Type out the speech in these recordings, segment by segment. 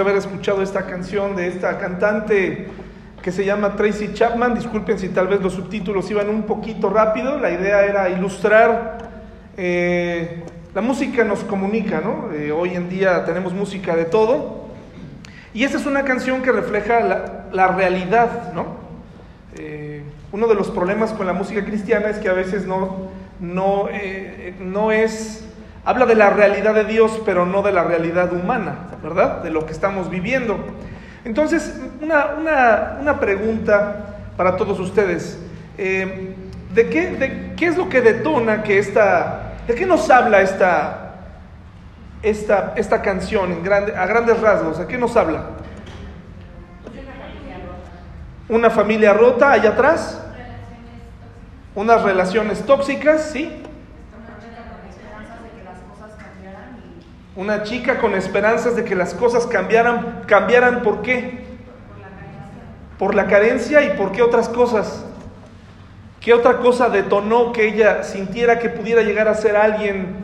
haber escuchado esta canción de esta cantante que se llama Tracy Chapman. Disculpen si tal vez los subtítulos iban un poquito rápido. La idea era ilustrar. eh, la música nos comunica, ¿no? Eh, hoy en día tenemos música de todo. Y esta es una canción que refleja la, la realidad, ¿no? Eh, uno de los problemas con la música cristiana es que a veces no, no, no es, habla de la realidad de Dios, pero no de la realidad humana, ¿verdad? De lo que estamos viviendo. Entonces, una, una, una pregunta para todos ustedes. Eh, ¿de, qué, ¿De qué es lo que detona que esta, de qué nos habla esta, esta, esta canción a grandes rasgos? ¿A qué nos habla? Una familia rota allá atrás, unas relaciones tóxicas, ¿sí? Una chica con esperanzas de que las cosas cambiaran, cambiaran ¿por qué? Por la carencia y por qué otras cosas. ¿Qué otra cosa detonó que ella sintiera que pudiera llegar a ser alguien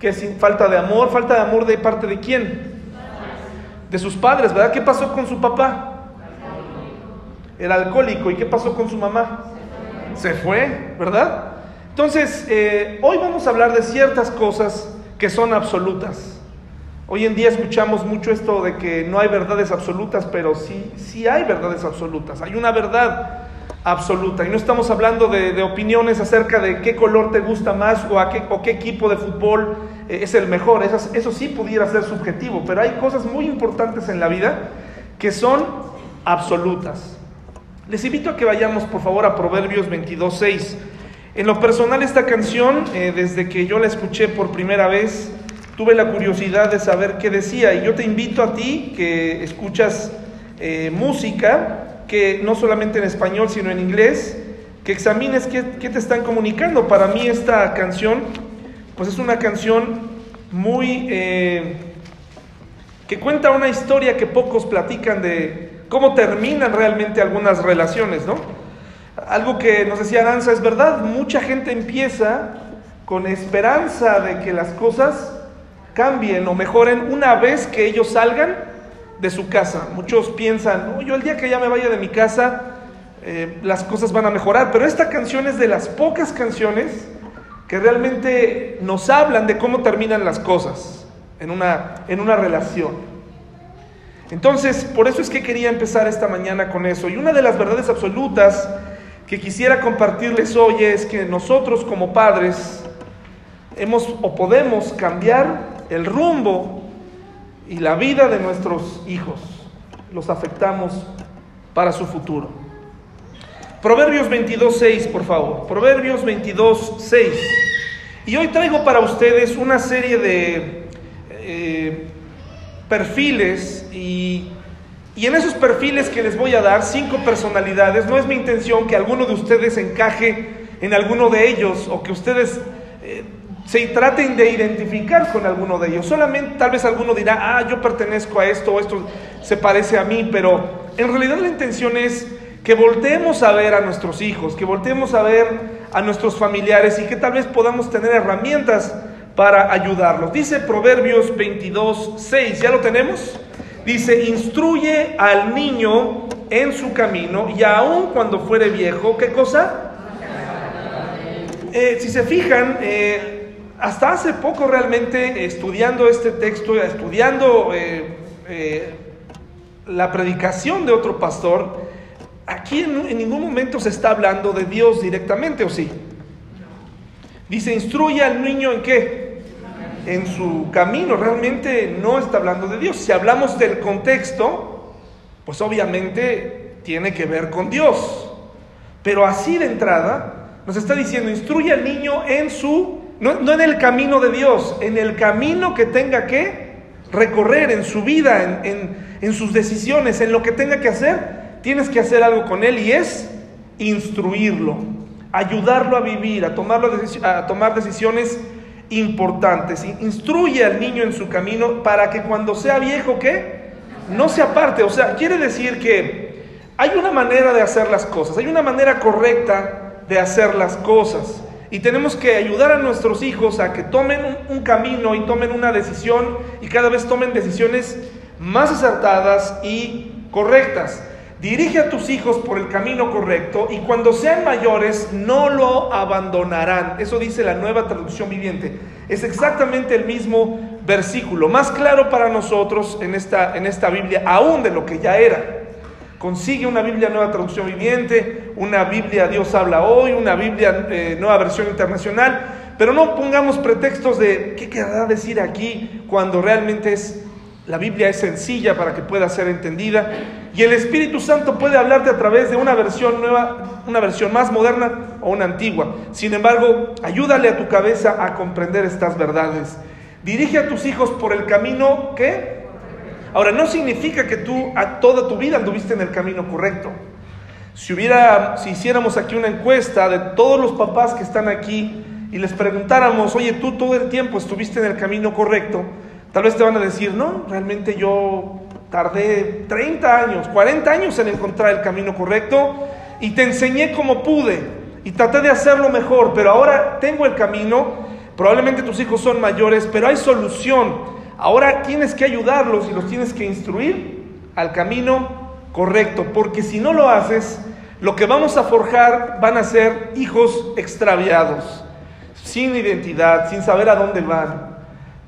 que sin falta de amor, falta de amor de parte de quién? De sus padres, ¿verdad? ¿Qué pasó con su papá? Era alcohólico. ¿Y qué pasó con su mamá? Se fue, ¿verdad? Entonces, eh, hoy vamos a hablar de ciertas cosas que son absolutas. Hoy en día escuchamos mucho esto de que no hay verdades absolutas, pero sí, sí hay verdades absolutas. Hay una verdad absoluta. Y no estamos hablando de, opiniones acerca de qué color te gusta más o, a qué, o qué equipo de fútbol eh, es el mejor. Esas, eso sí pudiera ser subjetivo, pero hay cosas muy importantes en la vida que son absolutas. Les invito a que vayamos por favor a Proverbios 22.6. En lo personal esta canción, eh, desde que yo la escuché por primera vez, tuve la curiosidad de saber qué decía. Y yo te invito a ti que escuchas eh, música, que no solamente en español, sino en inglés, que examines qué, qué, te están comunicando. Para mí esta canción, pues es una canción muy... Eh, que cuenta una historia que pocos platican de cómo terminan realmente algunas relaciones, ¿no? Algo que nos decía Aranza es verdad, mucha gente empieza con esperanza de que las cosas cambien o mejoren una vez que ellos salgan de su casa. Muchos piensan, yo el día que ya me vaya de mi casa, eh, las cosas van a mejorar, pero esta canción es de las pocas canciones que realmente nos hablan de cómo terminan las cosas en una, en una relación. Entonces, por eso es que quería empezar esta mañana con eso. Y una de las verdades absolutas que quisiera compartirles hoy es que nosotros como padres hemos o podemos cambiar el rumbo y la vida de nuestros hijos. Los afectamos para su futuro. Proverbios 22.6, por favor. Proverbios 22.6. Y hoy traigo para ustedes una serie de eh, perfiles y, y, en esos perfiles que les voy a dar, cinco personalidades, no es mi intención que alguno de ustedes encaje en alguno de ellos o que ustedes eh, se traten de identificar con alguno de ellos. Solamente tal vez alguno dirá, ah, yo pertenezco a esto o esto se parece a mí, pero en realidad la intención es que volteemos a ver a nuestros hijos, que volteemos a ver a nuestros familiares y que tal vez podamos tener herramientas para ayudarlos. Dice Proverbios 22, 6, ¿ya lo tenemos? Dice, instruye al niño en su camino y aun cuando fuere viejo, ¿qué cosa? Eh, si se fijan, eh, hasta hace poco realmente estudiando este texto, estudiando eh, la predicación de otro pastor, aquí en, en ningún momento se está hablando de Dios directamente, ¿o sí? Dice, instruye al niño en qué? En su camino, realmente no está hablando de Dios. Si hablamos del contexto, pues obviamente tiene que ver con Dios. Pero así de entrada nos está diciendo, instruye al niño en su, no, no en el camino de Dios, en el camino que tenga que recorrer en su vida, en, sus decisiones, en lo que tenga que hacer, tienes que hacer algo con él y es instruirlo, ayudarlo a vivir, a tomar decisiones importantes. Instruye al niño en su camino para que cuando sea viejo, ¿qué? No se aparte. O sea, quiere decir que hay una manera de hacer las cosas, hay una manera correcta de hacer las cosas. Y tenemos que ayudar a nuestros hijos a que tomen un, un camino y tomen una decisión y cada vez tomen decisiones más acertadas y correctas. Dirige a tus hijos por el camino correcto y cuando sean mayores no lo abandonarán. Eso dice la nueva traducción viviente. Es exactamente el mismo versículo, más claro para nosotros en esta, en esta Biblia, aún de lo que ya era. Consigue una Biblia nueva traducción viviente, una Biblia Dios habla hoy, una Biblia eh, nueva versión internacional, pero no pongamos pretextos de qué querrá decir aquí cuando realmente es la Biblia es sencilla para que pueda ser entendida y el Espíritu Santo puede hablarte a través de una versión nueva, una versión más moderna o una antigua. Sin embargo, ayúdale a tu cabeza a comprender estas verdades. Dirige a tus hijos por el camino que... Ahora, no significa que tú a toda tu vida anduviste en el camino correcto. Si hubiera, si hiciéramos aquí una encuesta de todos los papás que están aquí y les preguntáramos, oye, tú todo el tiempo estuviste en el camino correcto, Tal vez te van a decir, no, realmente yo tardé 30 años, 40 años en encontrar el camino correcto y te enseñé como pude y traté de hacerlo mejor, pero ahora tengo el camino, probablemente tus hijos son mayores, pero hay solución. Ahora tienes que ayudarlos y los tienes que instruir al camino correcto, porque si no lo haces, lo que vamos a forjar van a ser hijos extraviados, sin identidad, sin saber a dónde van.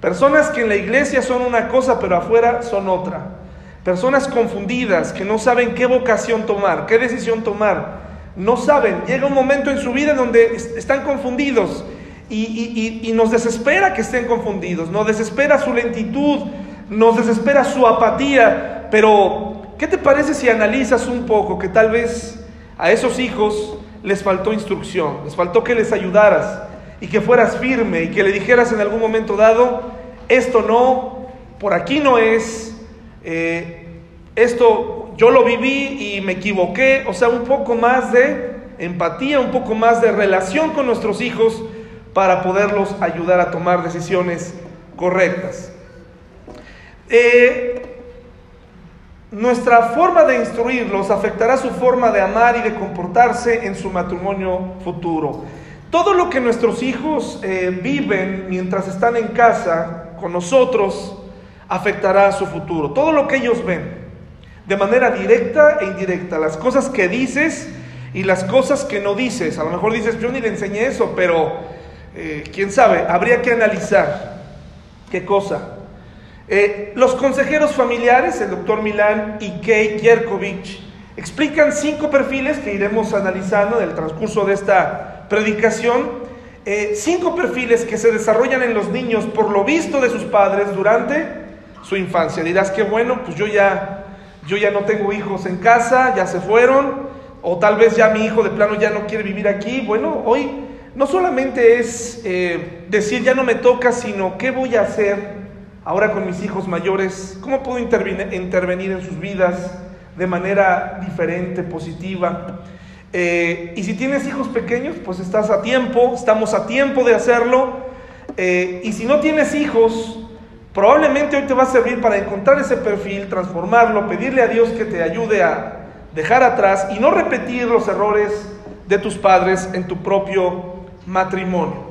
Personas que en la iglesia son una cosa pero afuera son otra. Personas confundidas que no saben qué vocación tomar, qué decisión tomar. No saben. Llega un momento en su vida donde están confundidos y, y nos desespera que estén confundidos. Nos desespera su lentitud, nos desespera su apatía. Pero, ¿qué te parece si analizas un poco que tal vez a esos hijos les faltó instrucción, les faltó que les ayudaras? Y que fueras firme y que le dijeras en algún momento dado, esto no, por aquí no es, eh, esto yo lo viví y me equivoqué, o sea, un poco más de empatía, un poco más de relación con nuestros hijos para poderlos ayudar a tomar decisiones correctas. Eh, nuestra forma de instruirlos afectará su forma de amar y de comportarse en su matrimonio futuro. Todo lo que nuestros hijos eh, viven mientras están en casa con nosotros afectará su futuro. Todo lo que ellos ven, de manera directa e indirecta. Las cosas que dices y las cosas que no dices. A lo mejor dices, yo ni le enseñé eso, pero eh, quién sabe, habría que analizar qué cosa. Eh, los consejeros familiares, el doctor Milán y Kay Kierkovich, explican cinco perfiles que iremos analizando en el transcurso de esta predicación eh, cinco perfiles que se desarrollan en los niños por lo visto de sus padres durante su infancia. Dirás que bueno, pues yo ya, yo ya no tengo hijos en casa, ya se fueron, o tal vez ya mi hijo de plano ya no quiere vivir aquí. Bueno, hoy no solamente es eh, decir ya no me toca, sino qué voy a hacer ahora con mis hijos mayores, cómo puedo intervenir en sus vidas de manera diferente, positiva. Eh, y si tienes hijos pequeños, pues estás a tiempo, estamos a tiempo de hacerlo. Eh, y si no tienes hijos, probablemente hoy te va a servir para encontrar ese perfil, transformarlo, pedirle a Dios que te ayude a dejar atrás y no repetir los errores de tus padres en tu propio matrimonio.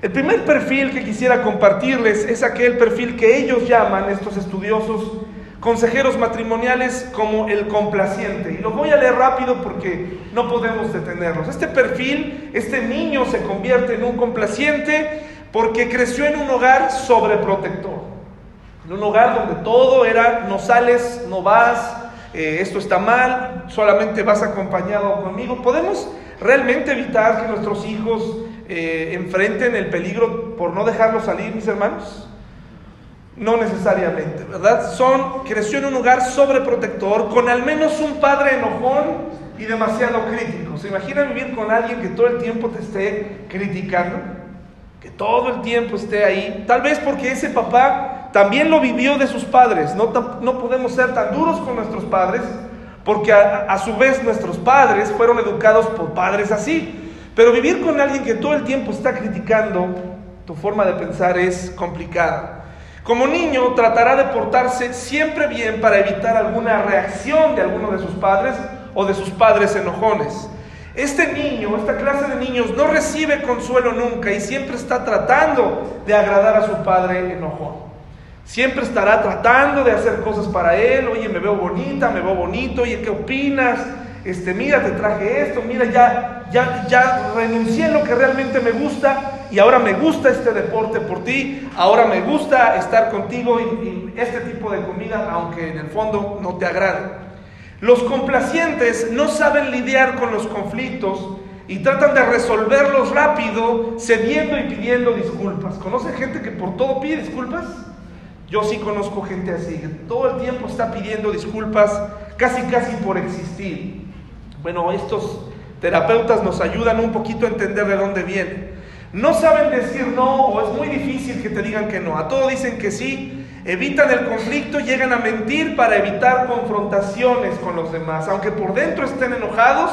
El primer perfil que quisiera compartirles es aquel perfil que ellos llaman, estos estudiosos, consejeros matrimoniales como el complaciente. Y lo voy a leer rápido porque no podemos detenernos. Este perfil, este niño se convierte en un complaciente porque creció en un hogar sobreprotector. En un hogar donde todo era no sales, no vas, eh, esto está mal, solamente vas acompañado conmigo. ¿Podemos realmente evitar que nuestros hijos eh, enfrenten el peligro por no dejarlos salir, mis hermanos? No necesariamente, ¿verdad? Son, creció en un hogar sobreprotector, con al menos un padre enojón y demasiado crítico. ¿Se imagina vivir con alguien que todo el tiempo te esté criticando? Que todo el tiempo esté ahí. Tal vez porque ese papá también lo vivió de sus padres. No, no podemos ser tan duros con nuestros padres, porque a, a su vez nuestros padres fueron educados por padres así. Pero vivir con alguien que todo el tiempo está criticando, tu forma de pensar es complicada. Como niño tratará de portarse siempre bien para evitar alguna reacción de alguno de sus padres o de sus padres enojones. Este niño, esta clase de niños, no recibe consuelo nunca y siempre está tratando de agradar a su padre enojón. Siempre estará tratando de hacer cosas para él. Oye, me veo bonita, me veo bonito. Oye, ¿qué opinas? Este, mira, te traje esto. Mira, ya, ya, ya renuncié a lo que realmente me gusta y ahora me gusta este deporte por ti. Ahora me gusta estar contigo y, este tipo de comida, aunque en el fondo no te agrade. Los complacientes no saben lidiar con los conflictos y tratan de resolverlos rápido, cediendo y pidiendo disculpas. ¿Conocen gente que por todo pide disculpas? Yo sí conozco gente así, que todo el tiempo está pidiendo disculpas, casi casi por existir. Bueno, estos terapeutas nos ayudan un poquito a entender de dónde viene. No saben decir no o es muy difícil que te digan que no. A todo dicen que sí, evitan el conflicto, llegan a mentir para evitar confrontaciones con los demás. Aunque por dentro estén enojados,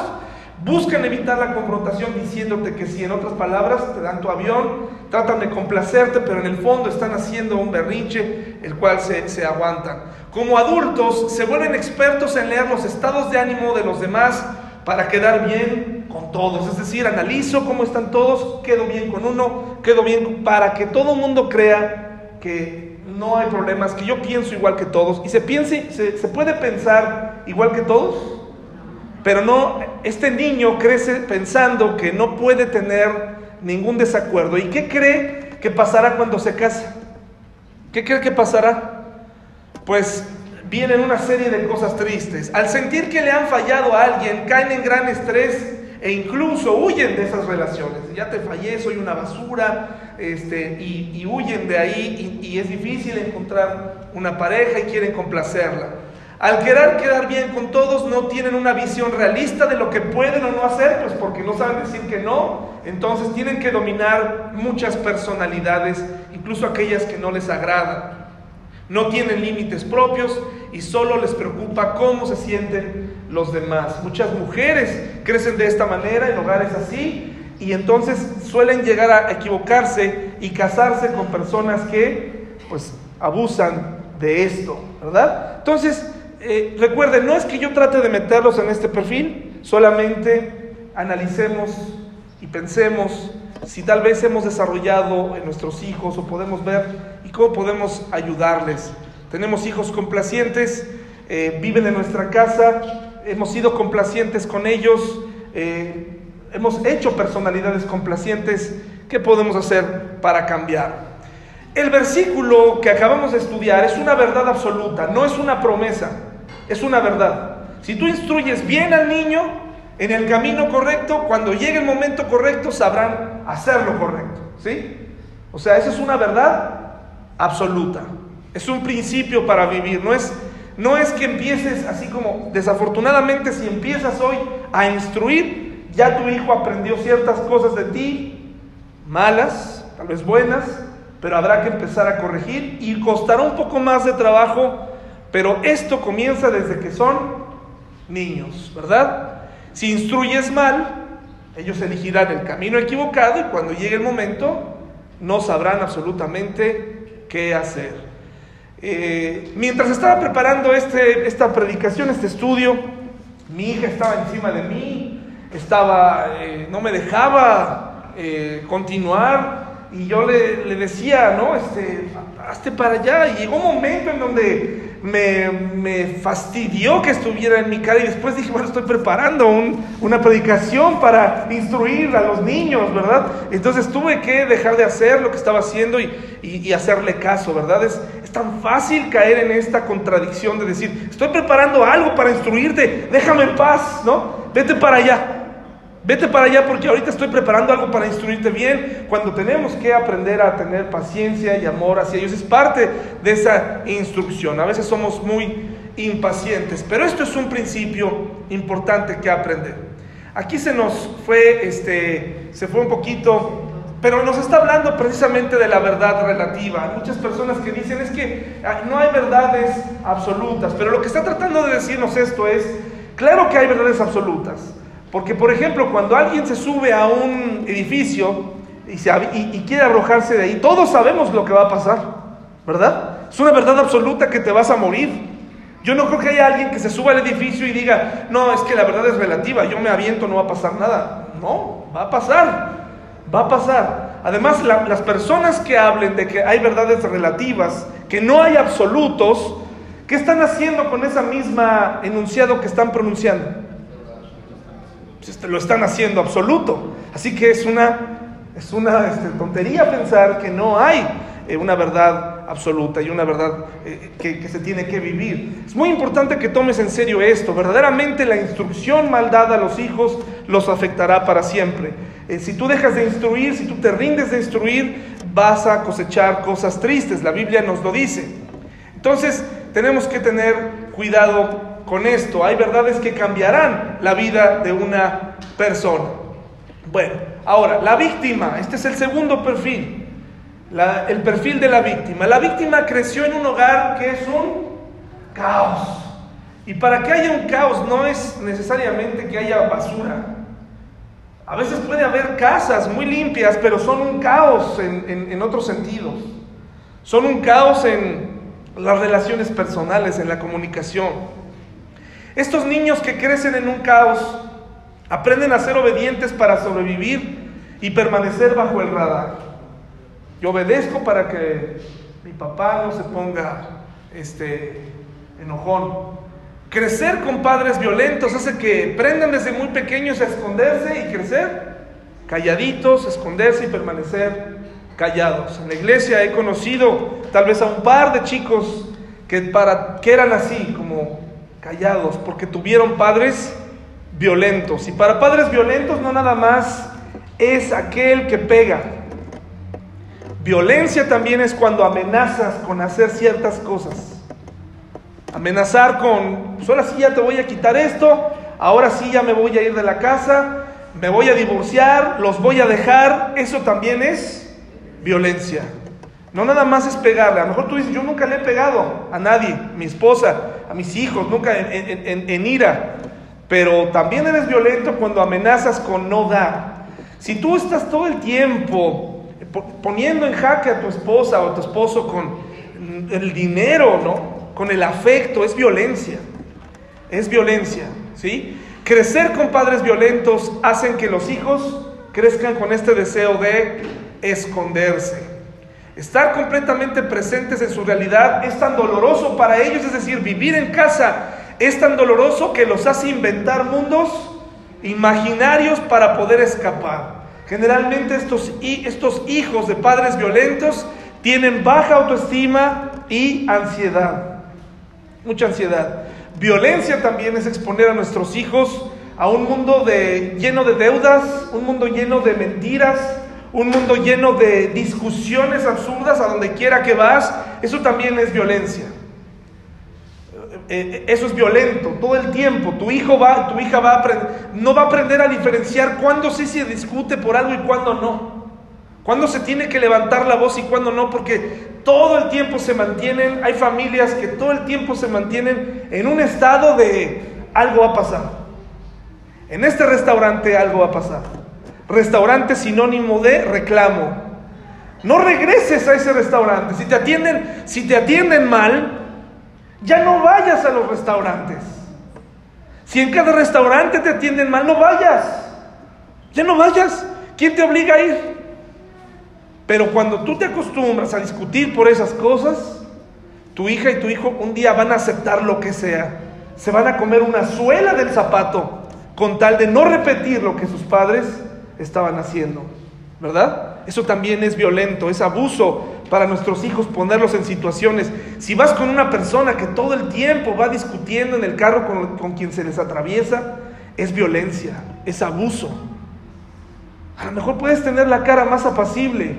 Buscan evitar la confrontación diciéndote que sí, en otras palabras, te dan tu avión, tratan de complacerte, pero en el fondo están haciendo un berrinche, el cual se, se aguantan. Como adultos, se vuelven expertos en leer los estados de ánimo de los demás para quedar bien con todos. Es decir, analizo cómo están todos, quedo bien con uno, quedo bien para que todo mundo crea que no hay problemas, que yo pienso igual que todos. Y se piense, se, se puede pensar igual que todos. Pero no, este niño crece pensando que no puede tener ningún desacuerdo. ¿Y qué cree que pasará cuando se casa? ¿Qué cree que pasará? Pues vienen una serie de cosas tristes. Al sentir que le han fallado a alguien, caen en gran estrés e incluso huyen de esas relaciones. Ya te fallé, soy una basura, este, y, huyen de ahí y es difícil encontrar una pareja y quieren complacerla. Al querer quedar bien con todos, no tienen una visión realista de lo que pueden o no hacer, pues porque no saben decir que no. Entonces tienen que dominar muchas personalidades, incluso aquellas que no les agradan. No tienen límites propios y solo les preocupa cómo se sienten los demás. Muchas mujeres crecen de esta manera en hogares así y entonces suelen llegar a equivocarse y casarse con personas que pues abusan de esto, ¿verdad? Entonces, eh, recuerden, no es que yo trate de meterlos en este perfil, solamente analicemos y pensemos si tal vez hemos desarrollado en nuestros hijos o podemos ver y cómo podemos ayudarles. Tenemos hijos complacientes, eh, viven en nuestra casa, hemos sido complacientes con ellos, eh, hemos hecho personalidades complacientes. ¿Qué podemos hacer para cambiar? El versículo que acabamos de estudiar es una verdad absoluta, no es una promesa. Es una verdad. Si tú instruyes bien al niño en el camino correcto, cuando llegue el momento correcto sabrán hacer lo correcto. ¿Sí? O sea, esa es una verdad absoluta. Es un principio para vivir. No es, no es que empieces así como, desafortunadamente, si empiezas hoy a instruir, ya tu hijo aprendió ciertas cosas de ti, malas, tal vez buenas, pero habrá que empezar a corregir y costará un poco más de trabajo pero esto comienza desde que son niños, ¿verdad? Si instruyes mal, ellos elegirán el camino equivocado y cuando llegue el momento no sabrán absolutamente qué hacer. Eh, mientras estaba preparando este, esta predicación, este estudio, mi hija estaba encima de mí, estaba, eh, no me dejaba eh, continuar y yo le, le, decía, no, este, hazte para allá. Y llegó un momento en donde me, fastidió que estuviera en mi cara y después dije, bueno, estoy preparando una predicación para instruir a los niños, ¿verdad? Entonces tuve que dejar de hacer lo que estaba haciendo y, hacerle caso, ¿verdad? Es, es tan fácil caer en esta contradicción de decir, estoy preparando algo para instruirte, déjame en paz, ¿no? Vete para allá. Vete para allá porque ahorita estoy preparando algo para instruirte bien. Cuando tenemos que aprender a tener paciencia y amor hacia ellos, es parte de esa instrucción. A veces somos muy impacientes, pero esto es un principio importante que aprender. Aquí se nos fue, este, se fue un poquito, pero nos está hablando precisamente de la verdad relativa. Hay muchas personas que dicen es que no hay verdades absolutas, pero lo que está tratando de decirnos esto es, claro que hay verdades absolutas. Porque, por ejemplo, cuando alguien se sube a un edificio y, quiere arrojarse de ahí, todos sabemos lo que va a pasar, ¿verdad? Es una verdad absoluta que te vas a morir. Yo no creo que haya alguien que se suba al edificio y diga, no, es que la verdad es relativa, yo me aviento, no va a pasar nada. No, va a pasar, va a pasar. Además, las personas que hablen de que hay verdades relativas que no hay absolutos, ¿qué están haciendo con esa misma enunciado que están pronunciando? Pues, lo están haciendo absoluto. Así que es una, es una este, tontería pensar que no hay eh, una verdad absoluta y una verdad eh, que, se tiene que vivir. Es muy importante que tomes en serio esto. Verdaderamente la instrucción mal dada a los hijos los afectará para siempre. Eh, si tú dejas de instruir, si tú te rindes de instruir, vas a cosechar cosas tristes. La Biblia nos lo dice. Entonces tenemos que tener cuidado con esto. Hay verdades que cambiarán la vida de una persona. Bueno, ahora, la víctima, este es el segundo perfil el perfil de la víctima. La víctima creció en un hogar que es un caos. Y para que haya un caos no es necesariamente que haya basura. A veces puede haber casas muy limpias, pero son un caos en, otros sentidos. Son un caos en las relaciones personales, en la comunicación. Estos niños que crecen en un caos aprenden a ser obedientes para sobrevivir y permanecer bajo el radar. Yo obedezco para que mi papá no se ponga este, enojón. Crecer con padres violentos hace que aprendan desde muy pequeños a esconderse y crecer calladitos, esconderse y permanecer callados. En la iglesia he conocido tal vez a un par de chicos que, para, que eran así, como callados, porque tuvieron padres violentos. Y para padres violentos no nada más es aquel que pega, Violencia también es cuando amenazas con hacer ciertas cosas. Amenazar con, pues ahora sí ya te voy a quitar esto, ahora sí ya me voy a ir de la casa, me voy a divorciar, los voy a dejar, eso también es violencia. No nada más es pegarle, a lo mejor tú dices, yo nunca le he pegado a nadie, mi esposa, a mis hijos, nunca en, en ira, pero también eres violento cuando amenazas con no dar. Si tú estás todo el tiempo poniendo en jaque a tu esposa o a tu esposo con el dinero, ¿no? Con el afecto, es violencia. Es violencia, ¿sí? Crecer con padres violentos hacen que los hijos crezcan con este deseo de esconderse. Estar completamente presentes en su realidad es tan doloroso para ellos, es decir, vivir en casa es tan doloroso que los hace inventar mundos imaginarios para poder escapar. Generalmente estos, estos hijos de padres violentos tienen baja autoestima y ansiedad. Mucha ansiedad. Violencia también es exponer a nuestros hijos a un mundo lleno de deudas, un mundo lleno de mentiras, un mundo lleno de discusiones absurdas a donde quiera que vas. Eso también es violencia. Eh, eso es violento todo el tiempo. Tu hijo va, tu hija va a aprender, no va a aprender a diferenciar cuándo sí se discute por algo y cuándo no. Cuándo se tiene que levantar la voz y cuándo no, porque todo el tiempo se mantienen, hay familias que todo el tiempo se mantienen en un estado de algo va a pasar. En este restaurante algo va a pasar. Restaurante sinónimo de reclamo. No regreses a ese restaurante. Si te atienden, si te atienden mal, ya no vayas a los restaurantes. Si en cada restaurante te atienden mal, no vayas. Ya no vayas. ¿Quién te obliga a ir? Pero cuando tú te acostumbras a discutir por esas cosas, tu hija y tu hijo un día van a aceptar lo que sea. Se van a comer una suela del zapato con tal de no repetir lo que sus padres estaban haciendo. ¿Verdad? Eso también es violento, es abuso para nuestros hijos, ponerlos en situaciones. Si vas con una persona que todo el tiempo va discutiendo en el carro con, quien se les atraviesa, es violencia, es abuso. A lo mejor puedes tener la cara más apacible,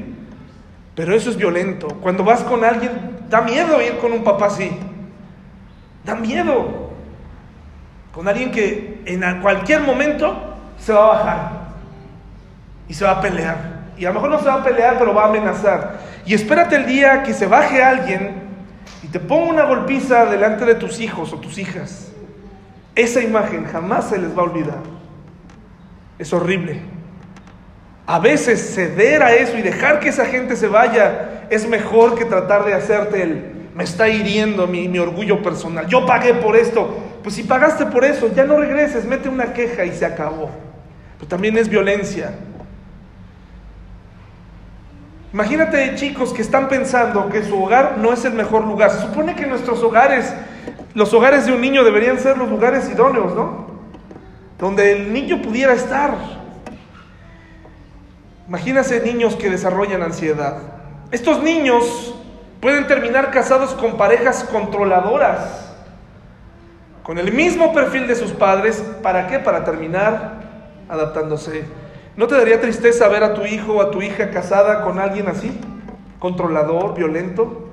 pero eso es violento. Cuando vas con alguien, da miedo ir con un papá así. Da miedo. Con alguien que en cualquier momento se va a bajar y se va a pelear. Y a lo mejor no se va a pelear, pero va a amenazar. Y espérate el día que se baje alguien y te ponga una golpiza delante de tus hijos o tus hijas. Esa imagen jamás se les va a olvidar. Es horrible. A veces ceder a eso y dejar que esa gente se vaya es mejor que tratar de hacerte el, me está hiriendo mi, mi orgullo personal. Yo pagué por esto. Pues si pagaste por eso, ya no regreses, mete una queja y se acabó. Pero también es violencia. Imagínate chicos que están pensando que su hogar no es el mejor lugar. Se supone que nuestros hogares, los hogares de un niño deberían ser los lugares idóneos, ¿no? Donde el niño pudiera estar. Imagínense niños que desarrollan ansiedad. Estos niños pueden terminar casados con parejas controladoras, con el mismo perfil de sus padres. ¿Para qué? Para terminar adaptándose. ¿No te daría tristeza ver a tu hijo o a tu hija casada con alguien así? Controlador, violento.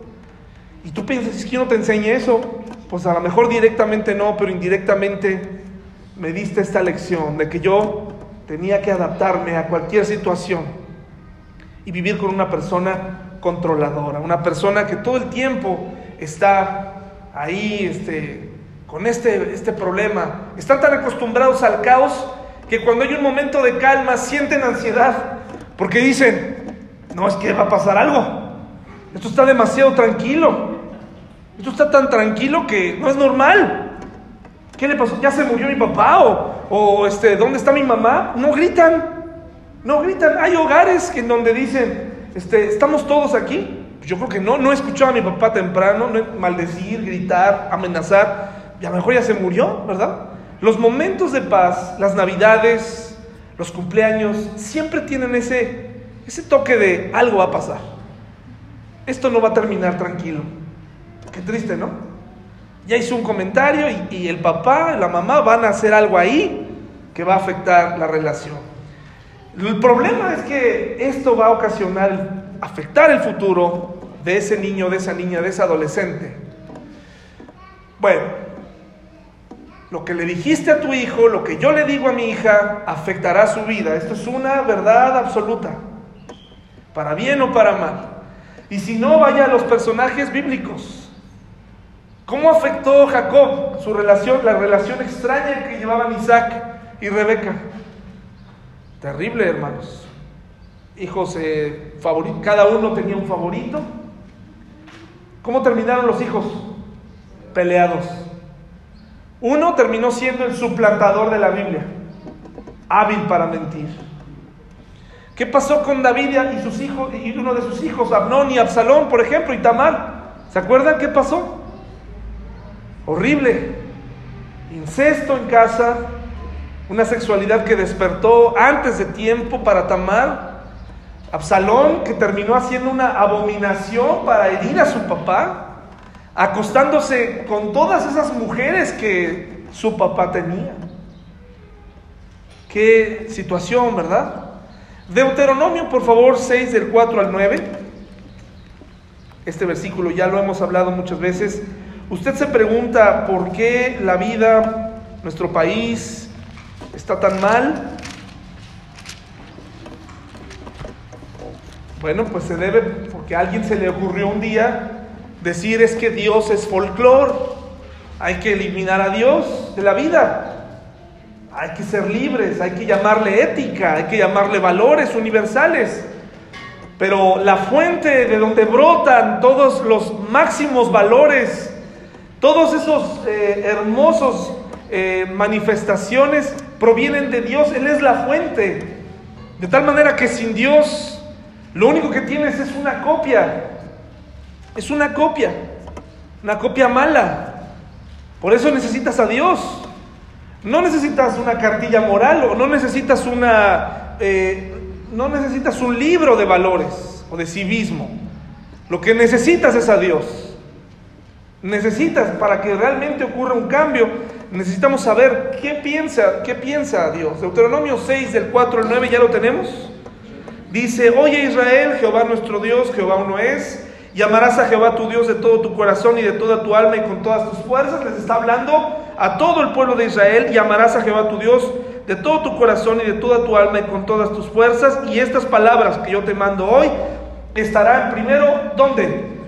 Y tú piensas, es que no te enseñé eso. Pues a lo mejor directamente no, pero indirectamente me diste esta lección de que yo tenía que adaptarme a cualquier situación y vivir con una persona controladora, una persona que todo el tiempo está ahí este, con este, este problema. Están tan acostumbrados al caos que cuando hay un momento de calma sienten ansiedad, porque dicen, no es que va a pasar algo, esto está demasiado tranquilo, esto está tan tranquilo que no es normal. ¿Qué le pasó? ¿Ya se murió mi papá? ¿O, o este, dónde está mi mamá? No gritan, no gritan. Hay hogares en donde dicen, este, ¿estamos todos aquí? Yo creo que no, no he escuchado a mi papá temprano, no maldecir, gritar, amenazar. Y a lo mejor ya se murió, ¿verdad? Los momentos de paz, las navidades, los cumpleaños, siempre tienen ese, ese toque de algo va a pasar. Esto no va a terminar tranquilo. Qué triste, ¿no? Ya hizo un comentario y, y el papá, la mamá van a hacer algo ahí que va a afectar la relación. El problema es que esto va a ocasionar, afectar el futuro de ese niño, de esa niña, de ese adolescente. Bueno, lo que le dijiste a tu hijo, lo que yo le digo a mi hija, afectará su vida. Esto es una verdad absoluta, para bien o para mal. Y si no, vaya a los personajes bíblicos. ¿Cómo afectó Jacob su relación, la relación extraña que llevaban Isaac y Rebeca? Terrible, hermanos. Hijos eh, cada uno tenía un favorito. ¿Cómo terminaron los hijos? Peleados. Uno terminó siendo el suplantador de la Biblia, hábil para mentir. ¿Qué pasó con David y sus hijos y uno de sus hijos, Abnón y Absalón, por ejemplo, y Tamar? ¿Se acuerdan qué pasó? Horrible. Incesto en casa, una sexualidad que despertó antes de tiempo para Tamar. Absalón que terminó haciendo una abominación para herir a su papá acostándose con todas esas mujeres que su papá tenía. Qué situación, ¿verdad? Deuteronomio, por favor, 6 del 4 al 9. Este versículo ya lo hemos hablado muchas veces. Usted se pregunta por qué la vida, nuestro país, está tan mal. Bueno, pues se debe porque a alguien se le ocurrió un día decir es que Dios es folclore, hay que eliminar a Dios de la vida. Hay que ser libres, hay que llamarle ética, hay que llamarle valores universales. Pero la fuente de donde brotan todos los máximos valores, todos esos eh, hermosos eh, manifestaciones provienen de Dios, Él es la fuente. De tal manera que sin Dios lo único que tienes es una copia es una copia, una copia mala. Por eso necesitas a Dios. No necesitas una cartilla moral o no necesitas una, eh, no necesitas un libro de valores o de civismo. Lo que necesitas es a Dios. Necesitas para que realmente ocurra un cambio, necesitamos saber qué piensa, qué piensa Dios. Deuteronomio 6 del 4 al 9 ya lo tenemos. Dice, "Oye Israel, Jehová nuestro Dios, Jehová uno es." Y amarás a Jehová tu Dios de todo tu corazón y de toda tu alma y con todas tus fuerzas. Les está hablando a todo el pueblo de Israel. Y amarás a Jehová tu Dios de todo tu corazón y de toda tu alma y con todas tus fuerzas. Y estas palabras que yo te mando hoy estarán primero, ¿dónde?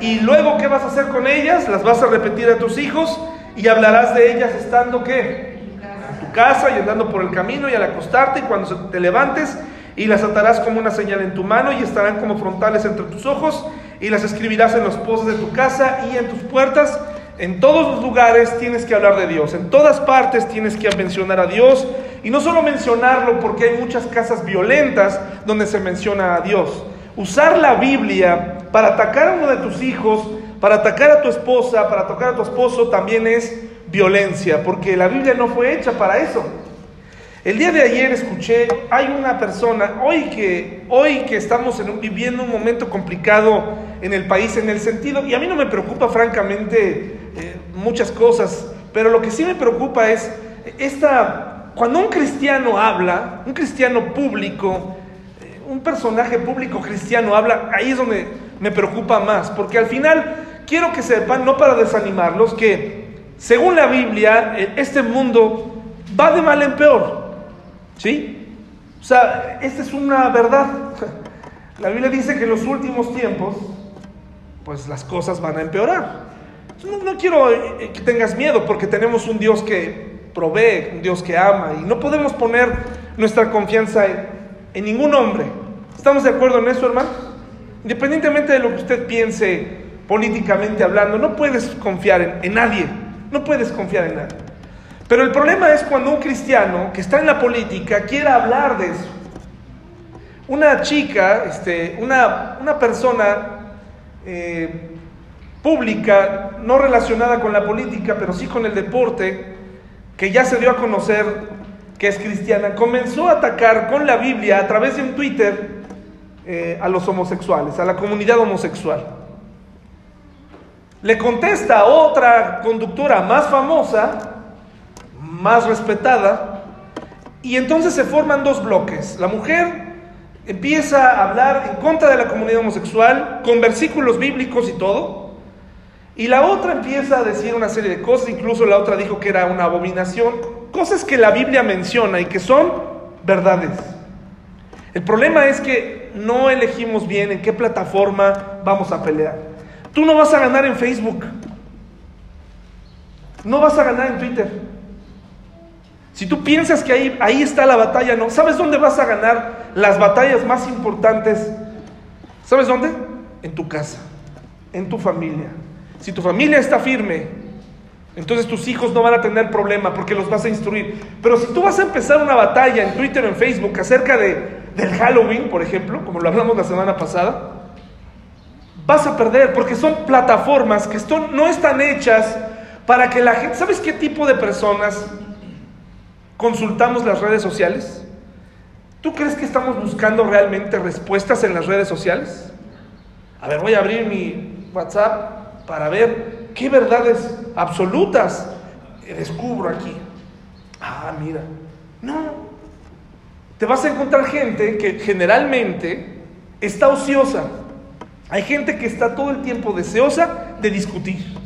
Y luego, ¿qué vas a hacer con ellas? Las vas a repetir a tus hijos y hablarás de ellas estando, ¿qué? En tu casa y andando por el camino y al acostarte y cuando te levantes y las atarás como una señal en tu mano y estarán como frontales entre tus ojos y las escribirás en los pozos de tu casa y en tus puertas. En todos los lugares tienes que hablar de Dios, en todas partes tienes que mencionar a Dios y no solo mencionarlo porque hay muchas casas violentas donde se menciona a Dios. usar la Biblia para atacar a uno de tus hijos, para atacar a tu esposa, para atacar a tu esposo, también es violencia, porque la Biblia no fue hecha para eso. El día de ayer escuché, hay una persona, hoy que, hoy que estamos viviendo un momento complicado en el país, en el sentido, y a mí no me preocupa francamente eh, muchas cosas, pero lo que sí me preocupa es esta, cuando un cristiano habla, un cristiano público, eh, un personaje público cristiano habla, ahí es donde me preocupa más, porque al final quiero que sepan, no para desanimarlos, que según la Biblia, eh, este mundo va de mal en peor. ¿Sí? O sea, esta es una verdad. La Biblia dice que en los últimos tiempos, pues las cosas van a empeorar. No, quiero eh, que tengas miedo porque tenemos un Dios que provee, un Dios que ama y no podemos poner nuestra confianza en, ningún hombre. ¿Estamos de acuerdo en eso, hermano? Independientemente de lo que usted piense políticamente hablando, no puedes confiar en, en nadie. No puedes confiar en nadie. Pero el problema es cuando un cristiano que está en la política quiera hablar de eso. Una chica, este, una, una persona eh, pública, no relacionada con la política, pero sí con el deporte, que ya se dio a conocer que es cristiana, comenzó a atacar con la Biblia a través de un Twitter eh, a los homosexuales, a la comunidad homosexual. Le contesta otra conductora más famosa, más respetada, y entonces se forman dos bloques. La mujer empieza a hablar en contra de la comunidad homosexual, con versículos bíblicos y todo, y la otra empieza a decir una serie de cosas, incluso la otra dijo que era una abominación, cosas que la Biblia menciona y que son verdades. El problema es que no elegimos bien en qué plataforma vamos a pelear. Tú no vas a ganar en Facebook, no vas a ganar en Twitter. Si tú piensas que ahí, ahí está la batalla, no. ¿Sabes dónde vas a ganar las batallas más importantes? ¿Sabes dónde? En tu casa, en tu familia. Si tu familia está firme, entonces tus hijos no van a tener problema porque los vas a instruir. Pero si tú vas a empezar una batalla en Twitter o en Facebook acerca de, del Halloween, por ejemplo, como lo hablamos la semana pasada, vas a perder porque son plataformas que no están hechas para que la gente... ¿Sabes qué tipo de personas consultamos las redes sociales? ¿Tú crees que estamos buscando realmente respuestas en las redes sociales? A ver, voy a abrir mi WhatsApp para ver qué verdades absolutas descubro aquí. Ah, mira. No. Te vas a encontrar gente que generalmente está ociosa. Hay gente que está todo el tiempo deseosa de discutir.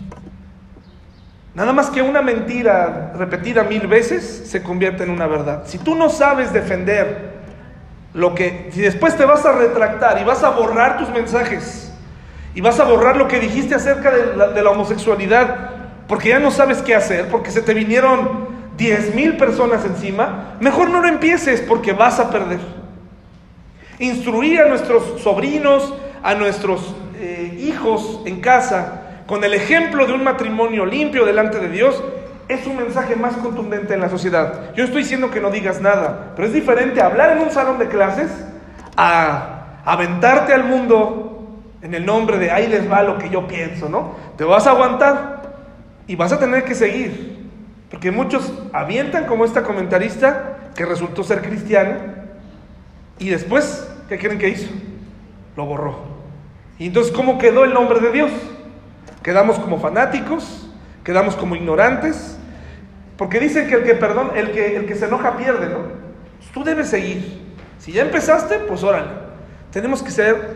Nada más que una mentira repetida mil veces se convierte en una verdad. Si tú no sabes defender lo que, si después te vas a retractar y vas a borrar tus mensajes y vas a borrar lo que dijiste acerca de la, homosexualidad, porque ya no sabes qué hacer, porque se te vinieron diez mil personas encima, mejor no lo empieces porque vas a perder. Instruir a nuestros sobrinos, a nuestros eh, hijos en casa, con el ejemplo de un matrimonio limpio delante de Dios, es un mensaje más contundente en la sociedad. Yo estoy diciendo que no digas nada, pero es diferente hablar en un salón de clases a aventarte al mundo en el nombre de ahí les va lo que yo pienso, ¿no? Te vas a aguantar y vas a tener que seguir, porque muchos avientan como esta comentarista que resultó ser cristiana y después, ¿qué creen que hizo? Lo borró. Y entonces, ¿cómo quedó el nombre de Dios? Quedamos como fanáticos, quedamos como ignorantes, porque dicen que el que, perdón, el que, el que se enoja pierde, ¿no? Tú debes seguir. Si ya empezaste, pues órale. Tenemos que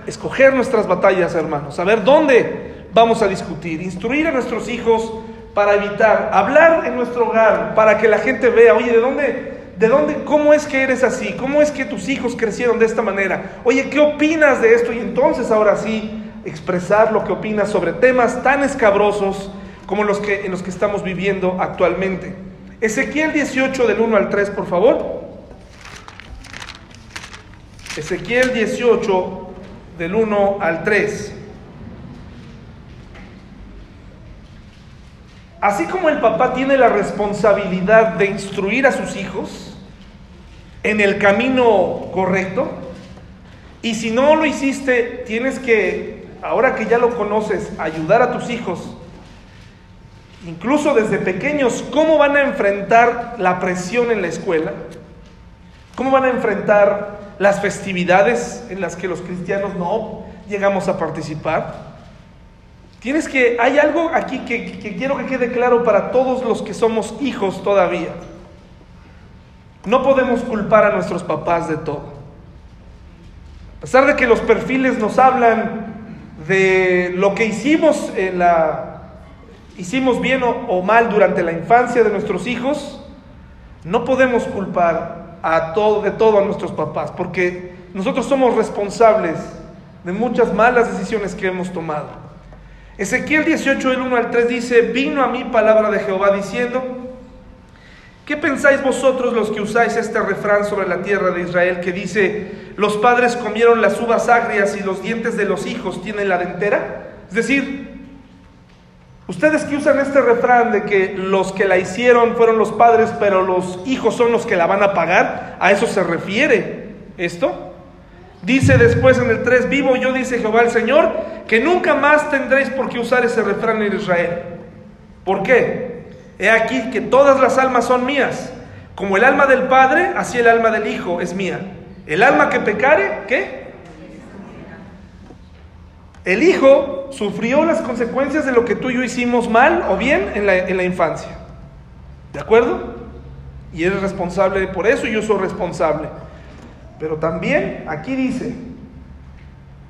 escoger nuestras batallas, hermanos, saber dónde vamos a discutir, instruir a nuestros hijos para evitar, hablar en nuestro hogar, para que la gente vea, oye, ¿de dónde, de dónde, cómo es que eres así? ¿Cómo es que tus hijos crecieron de esta manera? Oye, ¿qué opinas de esto? Y entonces ahora sí, expresar lo que opinas sobre temas tan escabrosos como los que, en los que estamos viviendo actualmente. Ezequiel 18 del 1 al 3, por favor. Ezequiel 18 del 1 al 3. Así como el papá tiene la responsabilidad de instruir a sus hijos en el camino correcto, Y si no lo hiciste, tienes que, ahora que ya lo conoces, ayudar a tus hijos, incluso desde pequeños, cómo van a enfrentar la presión en la escuela, cómo van a enfrentar las festividades en las que los cristianos no llegamos a participar. Tienes que, hay algo aquí que, que, quiero que quede claro para todos los que somos hijos todavía. No podemos culpar a nuestros papás de todo. A pesar de que los perfiles nos hablan de lo que hicimos en la hicimos bien o, o mal durante la infancia de nuestros hijos, no podemos culpar a todo de todo a nuestros papás, porque nosotros somos responsables de muchas malas decisiones que hemos tomado. Ezequiel 18, el 1 al 3 dice, vino a mí palabra de Jehová diciendo, ¿Qué pensáis vosotros los que usáis este refrán sobre la tierra de Israel que dice, los padres comieron las uvas agrias y los dientes de los hijos tienen la dentera? Es decir, ustedes que usan este refrán de que los que la hicieron fueron los padres, pero los hijos son los que la van a pagar, ¿a eso se refiere esto? Dice después en el 3, vivo yo, dice Jehová el Señor, que nunca más tendréis por qué usar ese refrán en Israel. ¿Por qué? He aquí que todas las almas son mías. Como el alma del Padre, así el alma del Hijo es mía. El alma que pecare, ¿qué? El Hijo sufrió las consecuencias de lo que tú y yo hicimos mal o bien en la, en la infancia. ¿De acuerdo? Y eres responsable por eso y yo soy responsable. Pero también aquí dice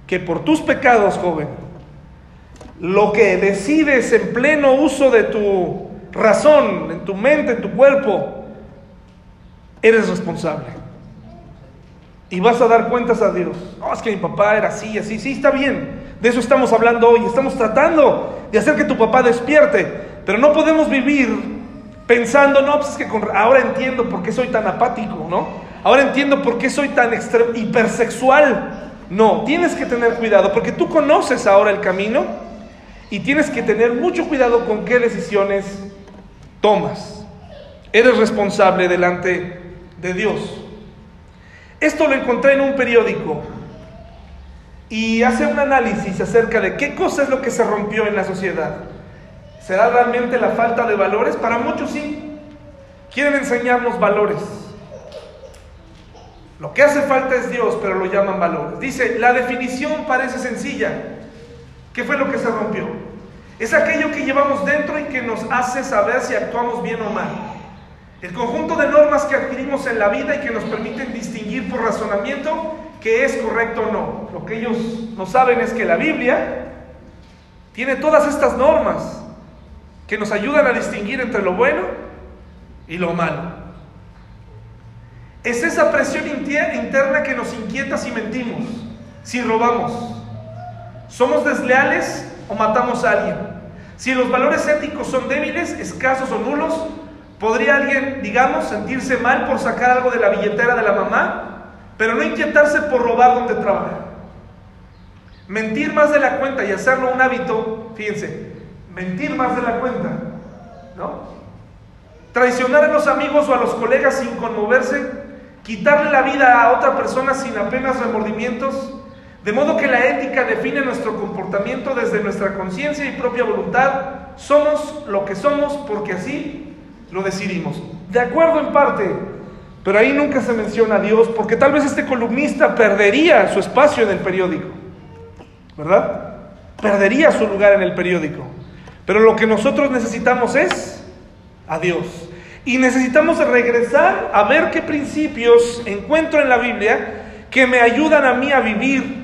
que por tus pecados, joven, lo que decides en pleno uso de tu razón, en tu mente, en tu cuerpo, eres responsable. Y vas a dar cuentas a Dios. No, es que mi papá era así, así. Sí, está bien. De eso estamos hablando hoy. Estamos tratando de hacer que tu papá despierte. Pero no podemos vivir pensando, no, pues es que ahora entiendo por qué soy tan apático, ¿no? Ahora entiendo por qué soy tan hipersexual. No, tienes que tener cuidado porque tú conoces ahora el camino y tienes que tener mucho cuidado con qué decisiones tomas. Eres responsable delante de Dios. Esto lo encontré en un periódico y hace un análisis acerca de qué cosa es lo que se rompió en la sociedad. ¿Será realmente la falta de valores? Para muchos sí. Quieren enseñarnos valores. Lo que hace falta es Dios, pero lo llaman valores. Dice, la definición parece sencilla. ¿Qué fue lo que se rompió? Es aquello que llevamos dentro y que nos hace saber si actuamos bien o mal. El conjunto de normas que adquirimos en la vida y que nos permiten distinguir por razonamiento que es correcto o no. Lo que ellos no saben es que la Biblia tiene todas estas normas que nos ayudan a distinguir entre lo bueno y lo malo. Es esa presión interna que nos inquieta si mentimos, si robamos. Somos desleales o matamos a alguien. Si los valores éticos son débiles, escasos o nulos, ¿podría alguien, digamos, sentirse mal por sacar algo de la billetera de la mamá, pero no inquietarse por robar donde trabaja? Mentir más de la cuenta y hacerlo un hábito, fíjense, mentir más de la cuenta, ¿no? Traicionar a los amigos o a los colegas sin conmoverse, quitarle la vida a otra persona sin apenas remordimientos, de modo que la ética define nuestro comportamiento desde nuestra conciencia y propia voluntad. Somos lo que somos porque así lo decidimos. De acuerdo en parte, pero ahí nunca se menciona a Dios porque tal vez este columnista perdería su espacio en el periódico. ¿Verdad? Perdería su lugar en el periódico. Pero lo que nosotros necesitamos es a Dios. Y necesitamos regresar a ver qué principios encuentro en la Biblia que me ayudan a mí a vivir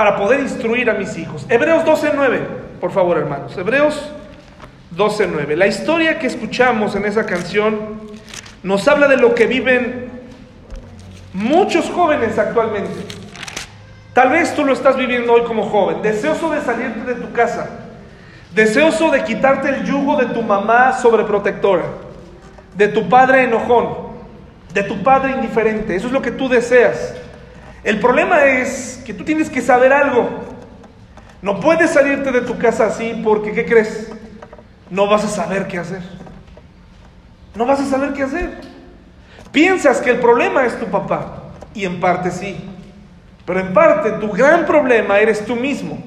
para poder instruir a mis hijos. Hebreos 12.9, por favor hermanos. Hebreos 12.9. La historia que escuchamos en esa canción nos habla de lo que viven muchos jóvenes actualmente. Tal vez tú lo estás viviendo hoy como joven, deseoso de salirte de tu casa, deseoso de quitarte el yugo de tu mamá sobreprotectora, de tu padre enojón, de tu padre indiferente. Eso es lo que tú deseas. El problema es que tú tienes que saber algo. No puedes salirte de tu casa así porque, ¿qué crees? No vas a saber qué hacer. No vas a saber qué hacer. Piensas que el problema es tu papá. Y en parte sí. Pero en parte tu gran problema eres tú mismo,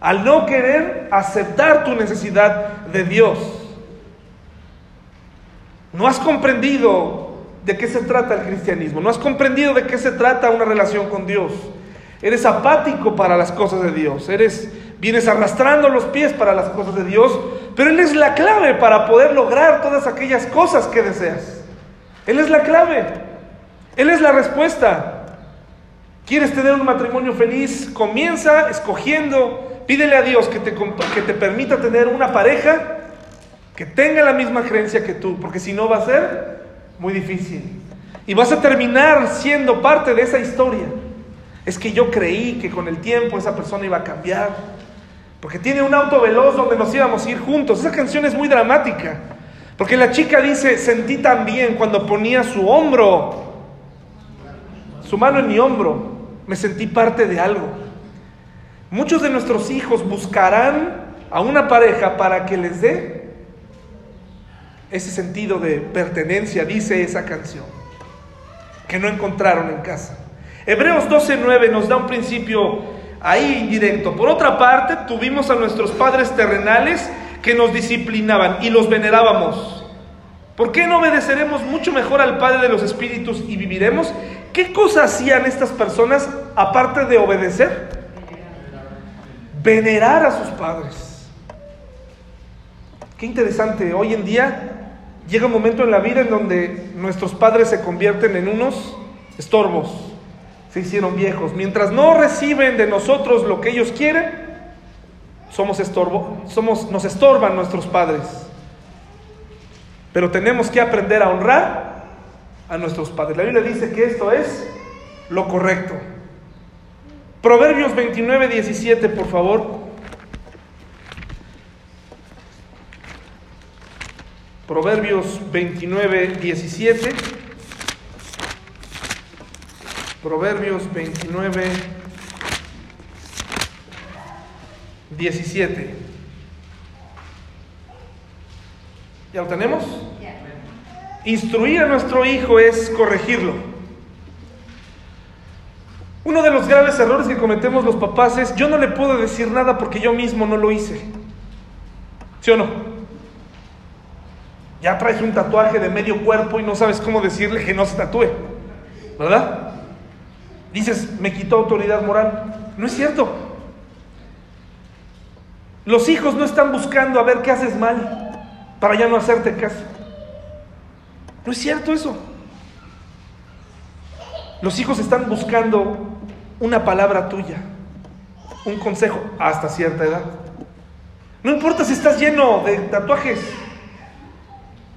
al no querer aceptar tu necesidad de Dios. No has comprendido de qué se trata el cristianismo, no has comprendido de qué se trata una relación con Dios. Eres apático para las cosas de Dios, eres vienes arrastrando los pies para las cosas de Dios, pero Él es la clave para poder lograr todas aquellas cosas que deseas. Él es la clave, Él es la respuesta. ¿Quieres tener un matrimonio feliz? Comienza escogiendo, pídele a Dios que te, que te permita tener una pareja que tenga la misma creencia que tú, porque si no va a ser muy difícil. Y vas a terminar siendo parte de esa historia. Es que yo creí que con el tiempo esa persona iba a cambiar. Porque tiene un auto veloz donde nos íbamos a ir juntos. Esa canción es muy dramática. Porque la chica dice, sentí tan bien cuando ponía su hombro, su mano en mi hombro. Me sentí parte de algo. Muchos de nuestros hijos buscarán a una pareja para que les dé ese sentido de pertenencia, dice esa canción, que no encontraron en casa. Hebreos 12:9 nos da un principio ahí indirecto. Por otra parte, tuvimos a nuestros padres terrenales que nos disciplinaban y los venerábamos. ¿Por qué no obedeceremos mucho mejor al Padre de los Espíritus y viviremos? ¿Qué cosas hacían estas personas aparte de obedecer? Venerar a sus padres. Qué interesante. Hoy en día llega un momento en la vida en donde nuestros padres se convierten en unos estorbos se hicieron viejos. Mientras no reciben de nosotros lo que ellos quieren, somos estorbo, somos, nos estorban nuestros padres. Pero tenemos que aprender a honrar a nuestros padres. La Biblia dice que esto es lo correcto. Proverbios 29, 17, por favor. Proverbios 29, 17. Proverbios 29, 17. ¿Ya lo tenemos? Instruir a nuestro hijo es corregirlo. Uno de los graves errores que cometemos los papás es, yo no le puedo decir nada porque yo mismo no lo hice. ¿Sí o no? Ya traes un tatuaje de medio cuerpo y no sabes cómo decirle que no se tatúe. ¿Verdad? Dices, me quitó autoridad moral. No es cierto. Los hijos no están buscando a ver qué haces mal para ya no hacerte caso. No es cierto eso. Los hijos están buscando una palabra tuya, un consejo hasta cierta edad. No importa si estás lleno de tatuajes.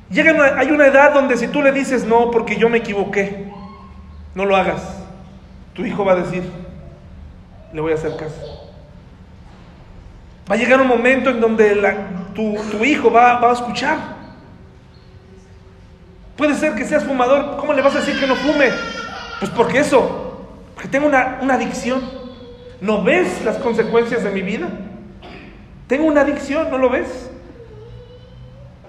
Llega hay una edad donde si tú le dices no porque yo me equivoqué, no lo hagas tu hijo va a decir, le voy a hacer caso. Va a llegar un momento en donde tu, hijo va, va, a escuchar. Puede ser que seas fumador, ¿cómo le vas a decir que no fume? Pues porque eso, porque tengo una, una adicción. ¿No ves las consecuencias de mi vida? Tengo una adicción, ¿no lo ves?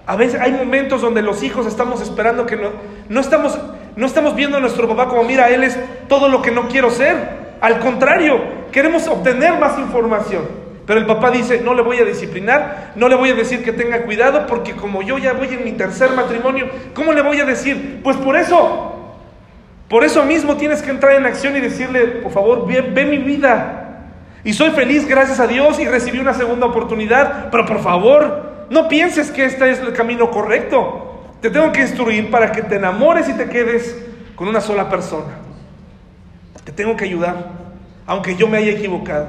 A veces hay momentos donde los hijos estamos esperando que no, no estamos no estamos viendo a nuestro papá como, mira, él es todo lo que no quiero ser. Al contrario, queremos obtener más información. Pero el papá dice, no le voy a disciplinar, no le voy a decir que tenga cuidado, porque como yo ya voy en mi tercer matrimonio, ¿cómo le voy a decir? Pues por eso, por eso mismo tienes que entrar en acción y decirle, por favor, ve, ve mi vida. Y soy feliz, gracias a Dios, y recibí una segunda oportunidad, pero por favor, no pienses que este es el camino correcto. Te tengo que instruir para que te enamores y te quedes con una sola persona. Te tengo que ayudar, aunque yo me haya equivocado.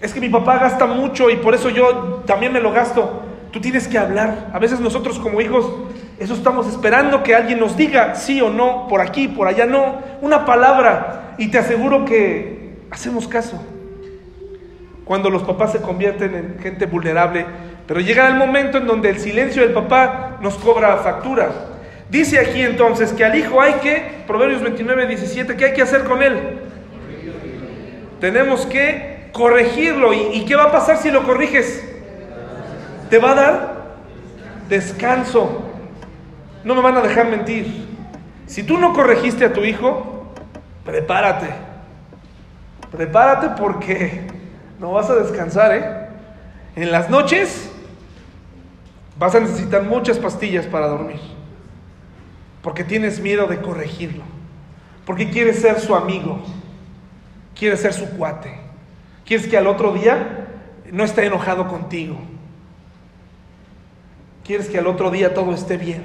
Es que mi papá gasta mucho y por eso yo también me lo gasto. Tú tienes que hablar. A veces nosotros como hijos, eso estamos esperando que alguien nos diga sí o no, por aquí, por allá no, una palabra. Y te aseguro que hacemos caso. Cuando los papás se convierten en gente vulnerable, pero llega el momento en donde el silencio del papá nos cobra factura. Dice aquí entonces que al hijo hay que, Proverbios 29, 17, ¿qué hay que hacer con él? Tenemos que corregirlo. ¿Y, qué va a pasar si lo corriges? Te va a dar descanso. No me van a dejar mentir. Si tú no corregiste a tu hijo, prepárate. Prepárate porque no vas a descansar, ¿eh? En las noches vas a necesitar muchas pastillas para dormir. Porque tienes miedo de corregirlo. Porque quieres ser su amigo. Quieres ser su cuate. Quieres que al otro día no esté enojado contigo. Quieres que al otro día todo esté bien.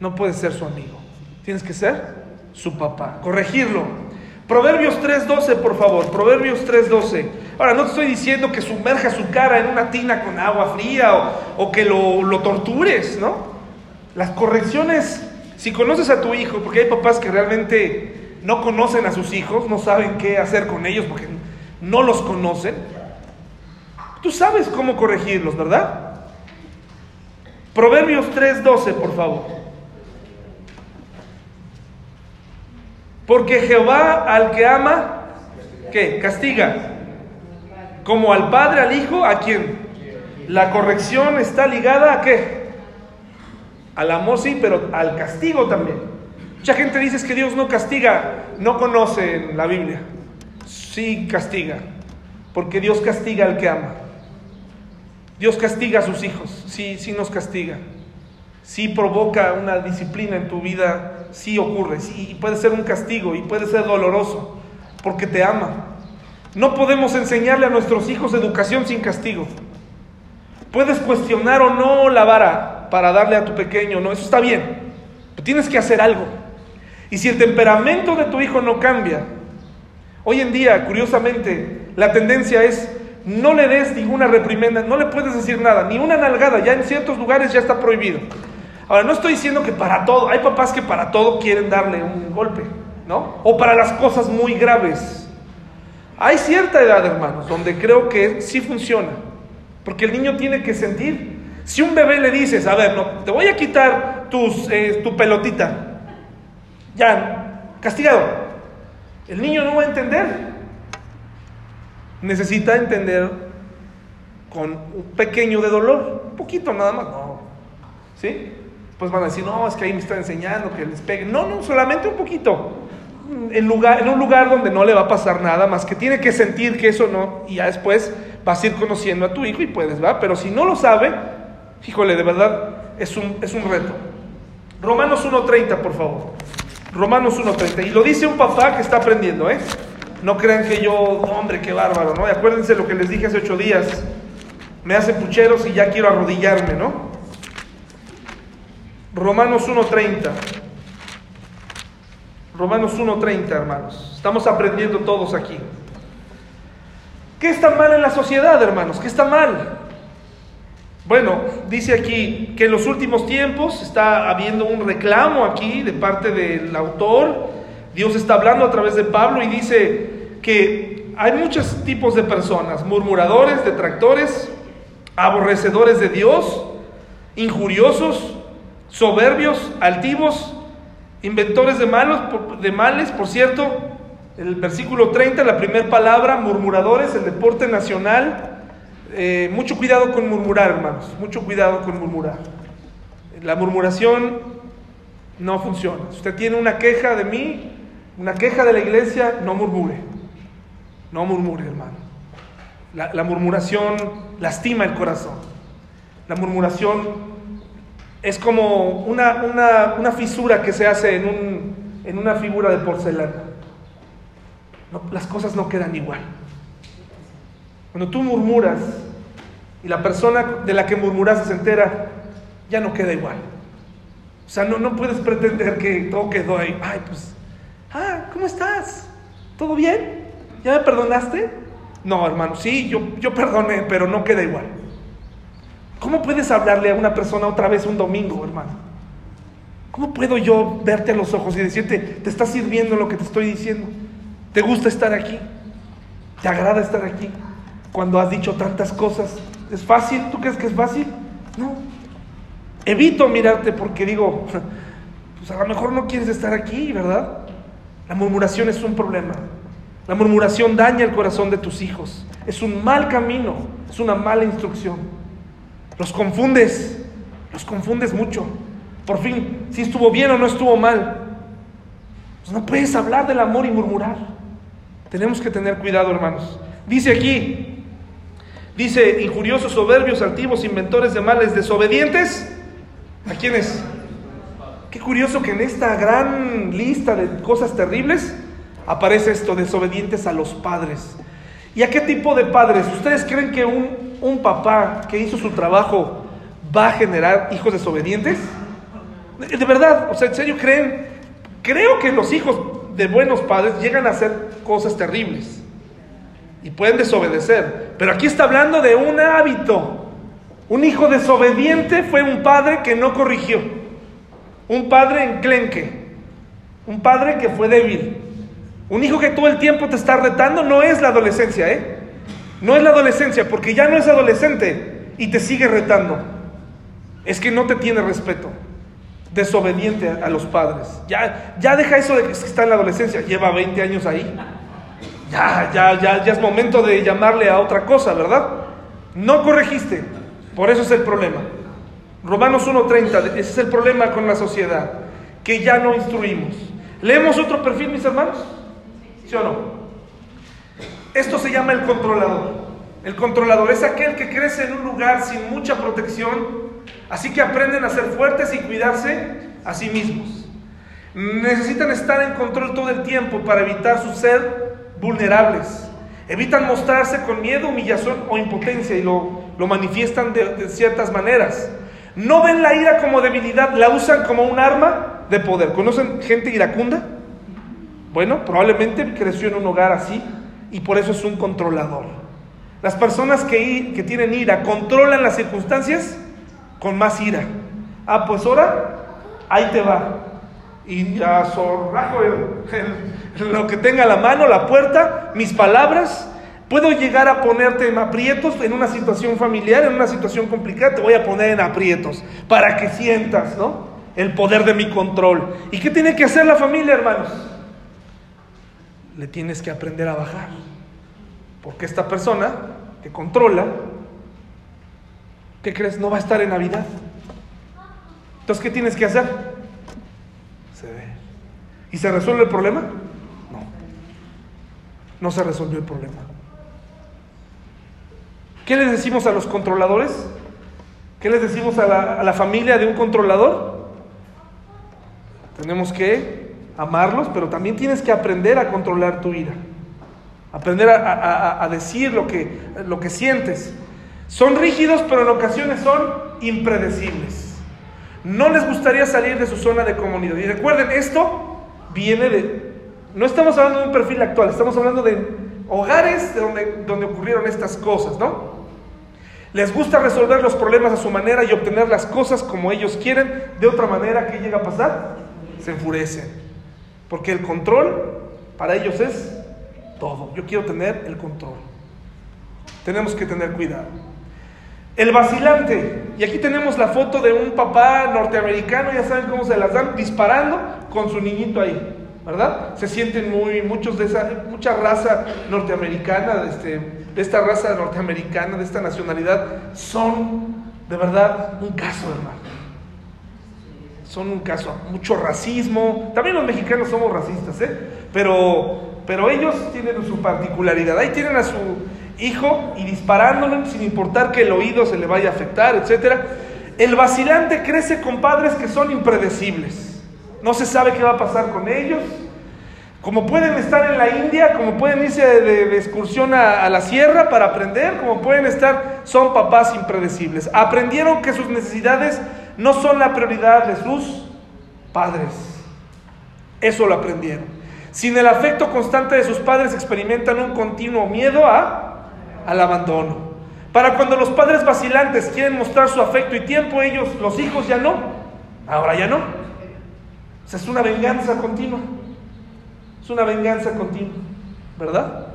No puedes ser su amigo. Tienes que ser su papá. Corregirlo. Proverbios 3.12, por favor. Proverbios 3.12. Ahora, no te estoy diciendo que sumerja su cara en una tina con agua fría o, que lo, lo tortures, ¿no? Las correcciones, si conoces a tu hijo, porque hay papás que realmente no conocen a sus hijos, no saben qué hacer con ellos porque no los conocen, tú sabes cómo corregirlos, ¿verdad? Proverbios 3:12, por favor. Porque Jehová al que ama, ¿qué? Castiga. Como al padre, al hijo, ¿a quién? La corrección está ligada a qué? Al amor sí, pero al castigo también. Mucha gente dice que Dios no castiga, no conoce la Biblia. Sí castiga, porque Dios castiga al que ama. Dios castiga a sus hijos, sí, sí nos castiga. Sí provoca una disciplina en tu vida, sí ocurre, sí, puede ser un castigo y puede ser doloroso, porque te ama. No podemos enseñarle a nuestros hijos educación sin castigo. Puedes cuestionar o no la vara para darle a tu pequeño, no, eso está bien, pero tienes que hacer algo. Y si el temperamento de tu hijo no cambia, hoy en día, curiosamente, la tendencia es no le des ninguna reprimenda, no le puedes decir nada, ni una nalgada, ya en ciertos lugares ya está prohibido. Ahora, no estoy diciendo que para todo, hay papás que para todo quieren darle un golpe, ¿no? O para las cosas muy graves. Hay cierta edad, hermanos, donde creo que sí funciona, porque el niño tiene que sentir. Si un bebé le dices, a ver, no, te voy a quitar tus, eh, tu pelotita, ya, castigado, el niño no va a entender necesita entender con un pequeño de dolor, un poquito nada más, no. ¿Sí? Pues van a decir, no, es que ahí me está enseñando que les peguen. No, no, solamente un poquito. En, lugar, en un lugar donde no le va a pasar nada, más que tiene que sentir que eso no, y ya después vas a ir conociendo a tu hijo y puedes, ¿va? Pero si no lo sabe, híjole, de verdad, es un, es un reto. Romanos 1.30, por favor. Romanos 1.30. Y lo dice un papá que está aprendiendo, ¿eh? No crean que yo, hombre, qué bárbaro, ¿no? Y acuérdense lo que les dije hace ocho días. Me hace pucheros y ya quiero arrodillarme, ¿no? Romanos 1.30. Romanos 1.30, hermanos. Estamos aprendiendo todos aquí. ¿Qué está mal en la sociedad, hermanos? ¿Qué está mal? Bueno, dice aquí que en los últimos tiempos está habiendo un reclamo aquí de parte del autor. Dios está hablando a través de Pablo y dice, que hay muchos tipos de personas, murmuradores, detractores, aborrecedores de Dios, injuriosos, soberbios, altivos, inventores de, malos, de males, por cierto, el versículo 30, la primera palabra, murmuradores, el deporte nacional. Eh, mucho cuidado con murmurar, hermanos, mucho cuidado con murmurar. La murmuración no funciona. Si usted tiene una queja de mí, una queja de la iglesia, no murmure. No murmure, hermano. La, murmuración lastima el corazón. La murmuración es como una, fisura que se hace en, una figura de porcelana. las cosas no quedan igual. Cuando tú murmuras y la persona de la que murmuras se entera, ya no queda igual. O sea, no, no puedes pretender que todo quedó ahí. Ay, pues, ah, ¿cómo estás? ¿Todo bien? ¿Ya me perdonaste? No, hermano, sí, yo, yo perdoné, pero no queda igual. ¿Cómo puedes hablarle a una persona otra vez un domingo, hermano? ¿Cómo puedo yo verte a los ojos y decirte, te está sirviendo lo que te estoy diciendo? ¿Te gusta estar aquí? ¿Te agrada estar aquí? Cuando has dicho tantas cosas, ¿es fácil? ¿Tú crees que es fácil? No. Evito mirarte porque digo, pues a lo mejor no quieres estar aquí, ¿verdad? La murmuración es un problema. La murmuración daña el corazón de tus hijos. Es un mal camino, es una mala instrucción. Los confundes, los confundes mucho. Por fin, si estuvo bien o no estuvo mal. Pues no puedes hablar del amor y murmurar. Tenemos que tener cuidado, hermanos. Dice aquí, dice, injuriosos, soberbios, altivos, inventores de males, desobedientes. ¿A quiénes? Qué curioso que en esta gran lista de cosas terribles aparece esto, desobedientes a los padres. ¿Y a qué tipo de padres? ¿Ustedes creen que un, un papá que hizo su trabajo va a generar hijos desobedientes? De verdad, o sea, ¿en serio creen? Creo que los hijos de buenos padres llegan a hacer cosas terribles y pueden desobedecer. Pero aquí está hablando de un hábito. Un hijo desobediente fue un padre que no corrigió. Un padre enclenque. Un padre que fue débil. Un hijo que todo el tiempo te está retando no es la adolescencia, ¿eh? No es la adolescencia, porque ya no es adolescente y te sigue retando. Es que no te tiene respeto desobediente a, los padres. Ya, ya deja eso de que está en la adolescencia, lleva 20 años ahí. Ya, ya, ya, ya es momento de llamarle a otra cosa, ¿verdad? No corregiste, por eso es el problema. Romanos 1.30, ese es el problema con la sociedad, que ya no instruimos. ¿Leemos otro perfil, mis hermanos? ¿Sí o no? Esto se llama el controlador. El controlador es aquel que crece en un lugar sin mucha protección, Así que aprenden a ser fuertes y cuidarse a sí mismos. Necesitan estar en control todo el tiempo para evitar su ser vulnerables. Evitan mostrarse con miedo, humillación o impotencia y lo, manifiestan de, de ciertas maneras. No ven la ira como debilidad, la usan como un arma de poder. ¿Conocen gente iracunda? Bueno, probablemente creció en un hogar así y por eso es un controlador. Las personas que, que tienen ira controlan las circunstancias con más ira. Ah, pues ahora, ahí te va. Y a lo que tenga la mano, la puerta, mis palabras. Puedo llegar a ponerte en aprietos en una situación familiar, en una situación complicada, te voy a poner en aprietos para que sientas, ¿no? El poder de mi control. ¿Y qué tiene que hacer la familia, hermanos? Le tienes que aprender a bajar. Porque esta persona que controla ¿qué crees? No va a estar en Navidad. Entonces, ¿qué tienes que hacer? Ceder. ¿Y se resuelve el problema? No. No se resolvió el problema. ¿Qué les decimos a los controladores? ¿Qué les decimos a la, a la familia de un controlador? Tenemos que amarlos, pero también tienes que aprender a controlar tu ira. Aprender a, decir lo que, lo que sientes. Son rígidos, pero en ocasiones son impredecibles. No les gustaría salir de su zona de comunidad. Y recuerden, esto viene de... No estamos hablando de un perfil actual, estamos hablando de hogares de donde, donde ocurrieron estas cosas, ¿no? Les gusta resolver los problemas a su manera y obtener las cosas como ellos quieren. De otra manera, ¿qué llega a pasar? Se enfurecen. Porque el control para ellos es todo. Yo quiero tener el control. Tenemos que tener cuidado. El vacilante. Y aquí tenemos la foto de un papá norteamericano, ya saben cómo se las dan, disparando con su niñito ahí, ¿verdad? Se sienten muy, muchos de esa, mucha raza norteamericana, de, este, de esta raza norteamericana, de esta nacionalidad, son de verdad un caso, hermano. Son un caso, mucho racismo. También los mexicanos somos racistas, ¿eh? Pero, pero ellos tienen su particularidad. Ahí tienen a su hijo y disparándole sin importar que el oído se le vaya a afectar, etc. El vacilante crece con padres que son impredecibles. No se sabe qué va a pasar con ellos. Como pueden estar en la India, como pueden irse de, excursión a, a la sierra para aprender, como pueden estar, son papás impredecibles. Aprendieron que sus necesidades no son la prioridad de sus padres. Eso lo aprendieron. Sin el afecto constante de sus padres experimentan un continuo miedo a al abandono. Para cuando los padres vacilantes quieren mostrar su afecto y tiempo, ellos, los hijos, ya no. Ahora ya no. O sea, es una venganza continua. Es una venganza continua, ¿verdad?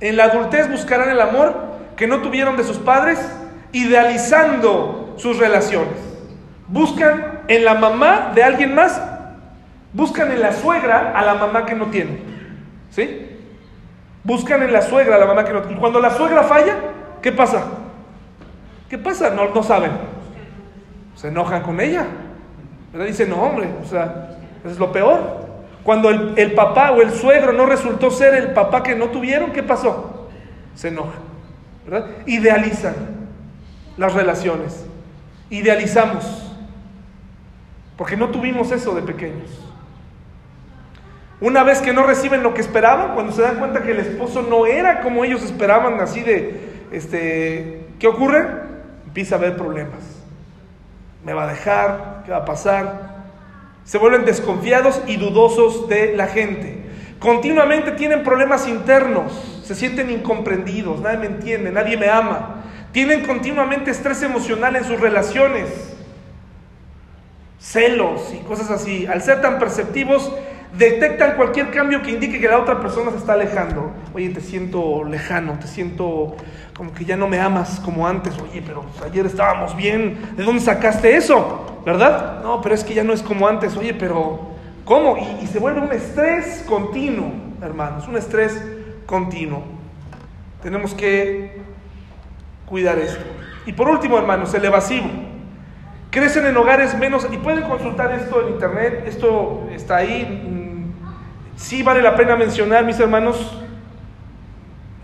En la adultez buscarán el amor que no tuvieron de sus padres, idealizando sus relaciones. Buscan en la mamá de alguien más, buscan en la suegra a la mamá que no tiene. ¿Sí? Buscan en la suegra, la mamá que no. Y cuando la suegra falla, ¿qué pasa? ¿Qué pasa? No, no saben. Se enojan con ella. ¿Verdad? Dicen, no, hombre, o sea, es lo peor. Cuando el, papá o el suegro no resultó ser el papá que no tuvieron, ¿qué pasó? Se enojan, ¿verdad? Idealizan las relaciones, idealizamos, porque no tuvimos eso de pequeños. Una vez que no reciben lo que esperaban, cuando se dan cuenta que el esposo no era como ellos esperaban, así de, este, ¿qué ocurre? Empieza a haber problemas. ¿Me va a dejar? ¿Qué va a pasar? Se vuelven desconfiados y dudosos de la gente. Continuamente tienen problemas internos, se sienten incomprendidos, nadie me entiende, nadie me ama. Tienen continuamente estrés emocional en sus relaciones, celos y cosas así. Al ser tan perceptivos, detectan cualquier cambio que indique que la otra persona se está alejando. Oye, te siento lejano, te siento como que ya no me amas como antes. Oye, pero ayer estábamos bien. ¿De dónde sacaste eso? ¿Verdad? No, pero es que ya no es como antes. Oye, pero ¿cómo? Y, se vuelve un estrés continuo, hermanos, un estrés continuo. Tenemos que cuidar esto. Y por último, hermanos, el evasivo. Crecen en hogares menos, y pueden consultar esto en internet, esto está ahí, Sí vale la pena mencionar, mis hermanos,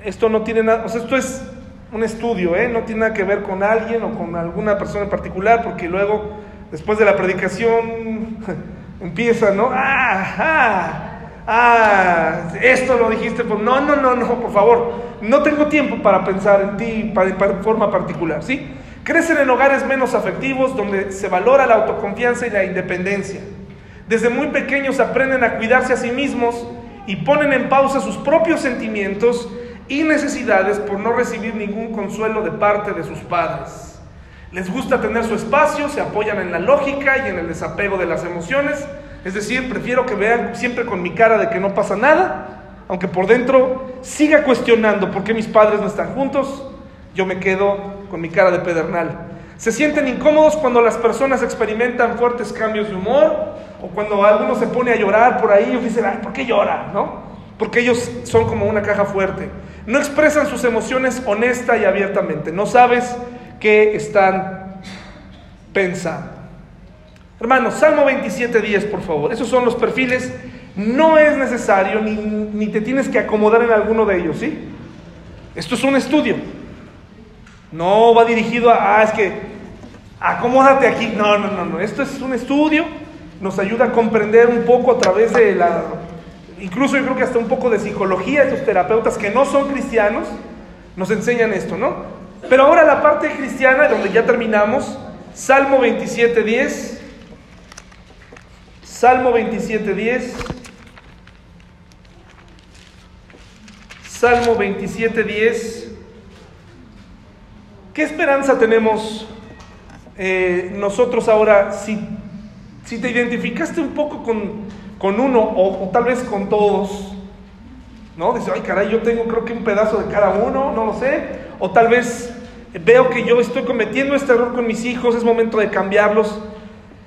esto no tiene nada, o sea, esto es un estudio, ¿eh? no tiene nada que ver con alguien o con alguna persona en particular, porque luego, después de la predicación, empieza, ¿no? ¡Ah! ¡Ah! ah esto lo dijiste, pues no, no, no, no, por favor, no tengo tiempo para pensar en ti de forma particular, ¿sí? Crecen en hogares menos afectivos, donde se valora la autoconfianza y la independencia. Desde muy pequeños aprenden a cuidarse a sí mismos y ponen en pausa sus propios sentimientos y necesidades por no recibir ningún consuelo de parte de sus padres. Les gusta tener su espacio, se apoyan en la lógica y en el desapego de las emociones. Es decir, prefiero que vean siempre con mi cara de que no pasa nada, aunque por dentro siga cuestionando por qué mis padres no están juntos, yo me quedo con mi cara de pedernal. Se sienten incómodos cuando las personas experimentan fuertes cambios de humor o cuando alguno se pone a llorar por ahí, ellos dicen, ay, ¿por qué llora? ¿No? Porque ellos son como una caja fuerte. No expresan sus emociones honesta y abiertamente. No sabes qué están pensando. Hermanos, Salmo 27.10, por favor. Esos son los perfiles. No es necesario ni, ni te tienes que acomodar en alguno de ellos, ¿sí? Esto es un estudio. No va dirigido a, ah, es que, acomódate aquí. No, no, no, no. Esto es un estudio, nos ayuda a comprender un poco a través de la, incluso yo creo que hasta un poco de psicología, estos terapeutas que no son cristianos, nos enseñan esto, ¿no? Pero ahora la parte cristiana, donde ya terminamos, Salmo 27.10, Salmo 27.10, Salmo 27.10. ¿Qué esperanza tenemos eh, nosotros ahora si, si, te identificaste un poco con, con uno o, tal vez con todos? ¿No? Dice, ay caray, yo tengo creo que un pedazo de cada uno, no lo sé. O tal vez veo que yo estoy cometiendo este error con mis hijos, es momento de cambiarlos.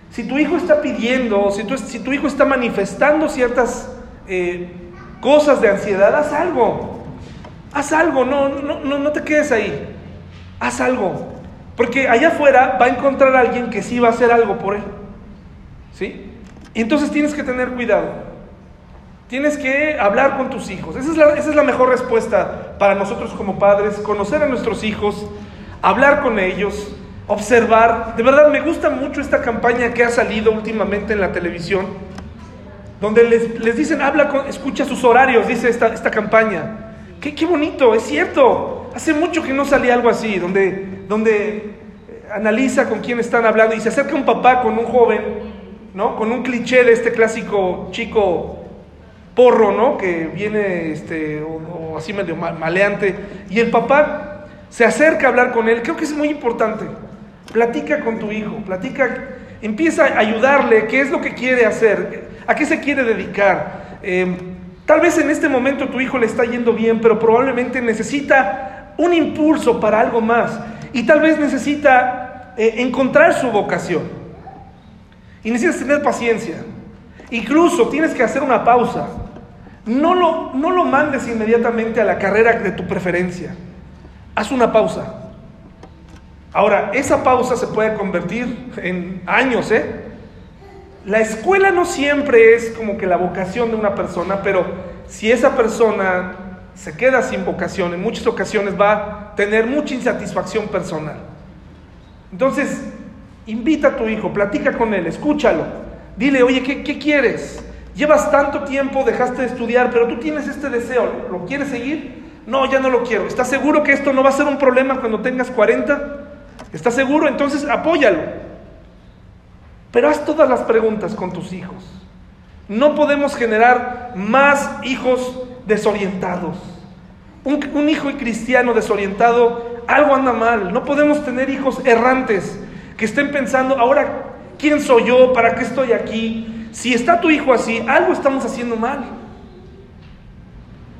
Si tu hijo está pidiendo, si tu, si tu hijo está manifestando ciertas eh, cosas de ansiedad, haz algo. Haz algo, no, no, no, no te quedes ahí. Haz algo. Porque allá afuera va a encontrar a alguien que sí va a hacer algo por él. ¿Sí? Y entonces tienes que tener cuidado. Tienes que hablar con tus hijos. Esa es, la, esa es la mejor respuesta para nosotros como padres. Conocer a nuestros hijos, hablar con ellos, observar. De verdad me gusta mucho esta campaña que ha salido últimamente en la televisión, donde les, les dicen, habla con, escucha sus horarios, dice esta, esta campaña. Qué, qué bonito, es cierto. Hace mucho que no salía algo así, donde, donde eh, analiza con quién están hablando y se acerca un papá con un joven, ¿no? Con un cliché de este clásico chico porro, ¿no? Que viene este, o, así medio maleante. Y el papá se acerca a hablar con él. Creo que es muy importante. Platica con tu hijo, platica, empieza a ayudarle, qué es lo que quiere hacer, a qué se quiere dedicar. Em, tal vez en este momento tu hijo le está yendo bien, pero probablemente necesita un impulso para algo más y tal vez necesita eh, encontrar su vocación. Y necesitas tener paciencia. Incluso tienes que hacer una pausa. No lo, no lo mandes inmediatamente a la carrera de tu preferencia. Haz una pausa. Ahora, esa pausa se puede convertir en años, ¿eh? la escuela no siempre es como que la vocación de una persona, pero si esa persona se queda sin vocación, en muchas ocasiones va a tener mucha insatisfacción personal. Entonces, invita a tu hijo, platica con él, escúchalo, dile, oye, ¿qué, qué quieres? Llevas tanto tiempo, dejaste de estudiar, pero tú tienes este deseo, ¿lo quieres seguir? No, ya no lo quiero. ¿Estás seguro que esto no va a ser un problema cuando tengas 40? ¿Estás seguro? Entonces apóyalo. Pero haz todas las preguntas con tus hijos. No podemos generar más hijos desorientados. Un, hijo cristiano desorientado, algo anda mal. No podemos tener hijos errantes que estén pensando, ahora, ¿quién soy yo? ¿Para qué estoy aquí? Si está tu hijo así, algo estamos haciendo mal.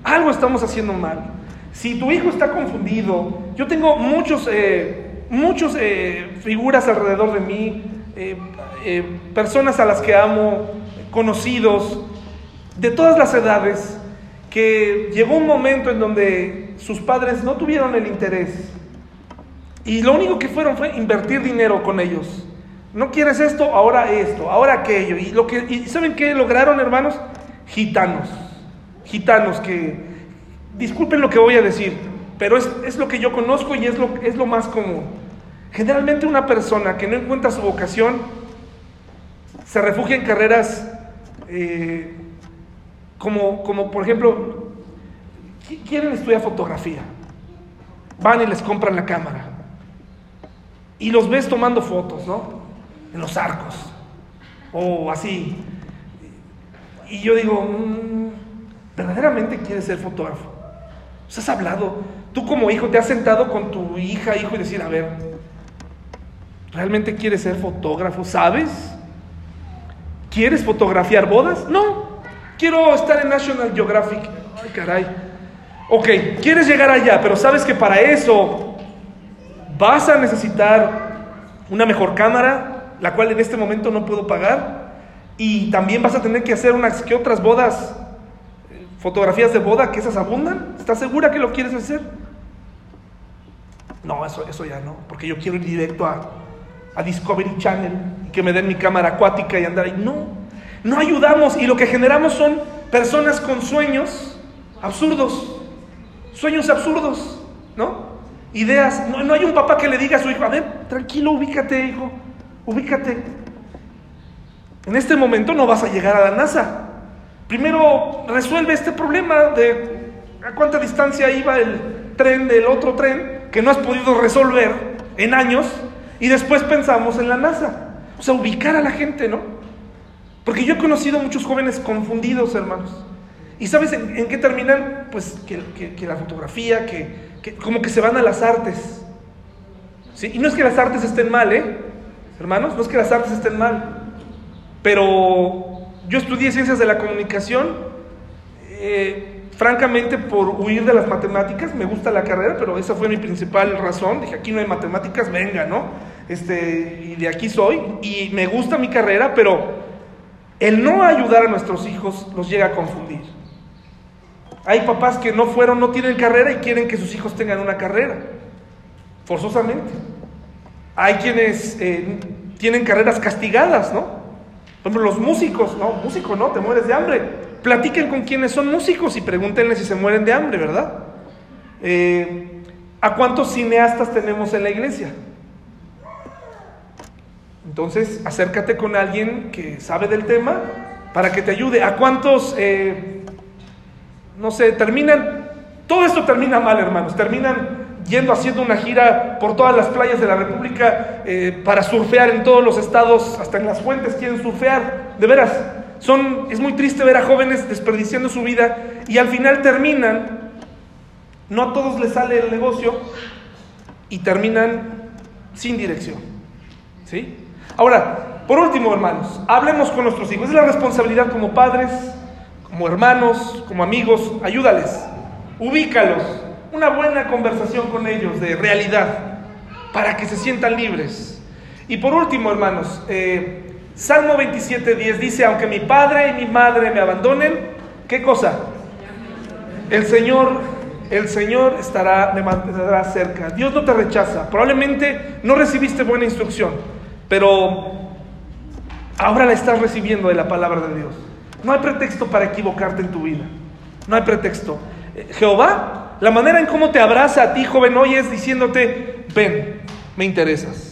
Algo estamos haciendo mal. Si tu hijo está confundido, yo tengo muchos, eh, muchos eh, figuras alrededor de mí, eh, personas a las que amo, conocidos, de todas las edades, que llegó un momento en donde sus padres no tuvieron el interés y lo único que fueron fue invertir dinero con ellos. No quieres esto, ahora esto, ahora aquello. Y, lo que, y ¿saben qué lograron, hermanos? Gitanos. Gitanos que, disculpen lo que voy a decir, pero es, es lo que yo conozco y es lo, es lo más común. Generalmente una persona que no encuentra su vocación se refugia en carreras eh, como, como, por ejemplo, quieren estudiar fotografía, van y les compran la cámara y los ves tomando fotos, ¿no? En los arcos o así. Y yo digo, mm, ¿verdaderamente quieres ser fotógrafo? ¿Has hablado? Tú como hijo te has sentado con tu hija, hijo, y decir, a ver, ¿realmente quieres ser fotógrafo? ¿Sabes? ¿Quieres fotografiar bodas? No. Quiero estar en National Geographic. Ay, caray. Ok, quieres llegar allá, pero sabes que para eso vas a necesitar una mejor cámara, la cual en este momento no puedo pagar, y también vas a tener que hacer unas que otras bodas, fotografías de boda, que esas abundan. ¿Estás segura que lo quieres hacer? No, eso, eso ya no, porque yo quiero ir directo a, a Discovery Channel y que me den mi cámara acuática y andar ahí. No, no ayudamos y lo que generamos son personas con sueños absurdos, sueños absurdos, ¿no? Ideas. No, hay un papá que le diga a su hijo, a ver, tranquilo, ubícate, hijo, ubícate. En este momento no vas a llegar a la NASA. Primero resuelve este problema de a cuánta distancia iba el tren del otro tren que no has podido resolver en años y después pensamos en la NASA. O sea, ubicar a la gente, ¿no? Porque yo he conocido muchos jóvenes confundidos, hermanos. ¿Y sabes en, qué terminan? Pues que, la fotografía, que, como que se van a las artes. Y no es que las artes estén mal, ¿eh? Hermanos, no es que las artes estén mal. Pero yo estudié ciencias de la comunicación. Eh, francamente por huir de las matemáticas, me gusta la carrera, pero esa fue mi principal razón, dije, aquí no hay matemáticas, venga, ¿no? Este, y de aquí soy, y me gusta mi carrera, pero el no ayudar a nuestros hijos los llega a confundir. Hay papás que no fueron, no tienen carrera y quieren que sus hijos tengan una carrera, forzosamente. Hay quienes eh, tienen carreras castigadas, ¿no? Por ejemplo, los músicos, no, músico no, te mueres de hambre platiquen con quienes son músicos y pregúntenle si se mueren de hambre, ¿verdad? Eh, ¿A cuántos cineastas tenemos en la iglesia? Entonces, acércate con alguien que sabe del tema para que te ayude. ¿A cuántos, eh, no sé, terminan, todo esto termina mal, hermanos, terminan yendo haciendo una gira por todas las playas de la República eh, para surfear en todos los estados, hasta en las fuentes quieren surfear, de veras, son, es muy triste ver a jóvenes desperdiciando su vida y al final terminan, no a todos les sale el negocio y terminan sin dirección. ¿Sí? Ahora, por último, hermanos, hablemos con nuestros hijos. Es la responsabilidad como padres, como hermanos, como amigos, ayúdales, ubícalos, una buena conversación con ellos de realidad, para que se sientan libres. Y por último, hermanos, eh, Salmo 27, dice, aunque mi padre y mi madre me abandonen, ¿qué cosa? El Señor, el Señor estará, me mantendrá cerca. Dios no te rechaza. Probablemente no recibiste buena instrucción, pero Ahora la estás recibiendo de la palabra de Dios. No hay pretexto para equivocarte en tu vida. No hay pretexto. Eh, Jehová, la manera en cómo te abraza a ti, joven, hoy es diciéndote, ven, me interesas.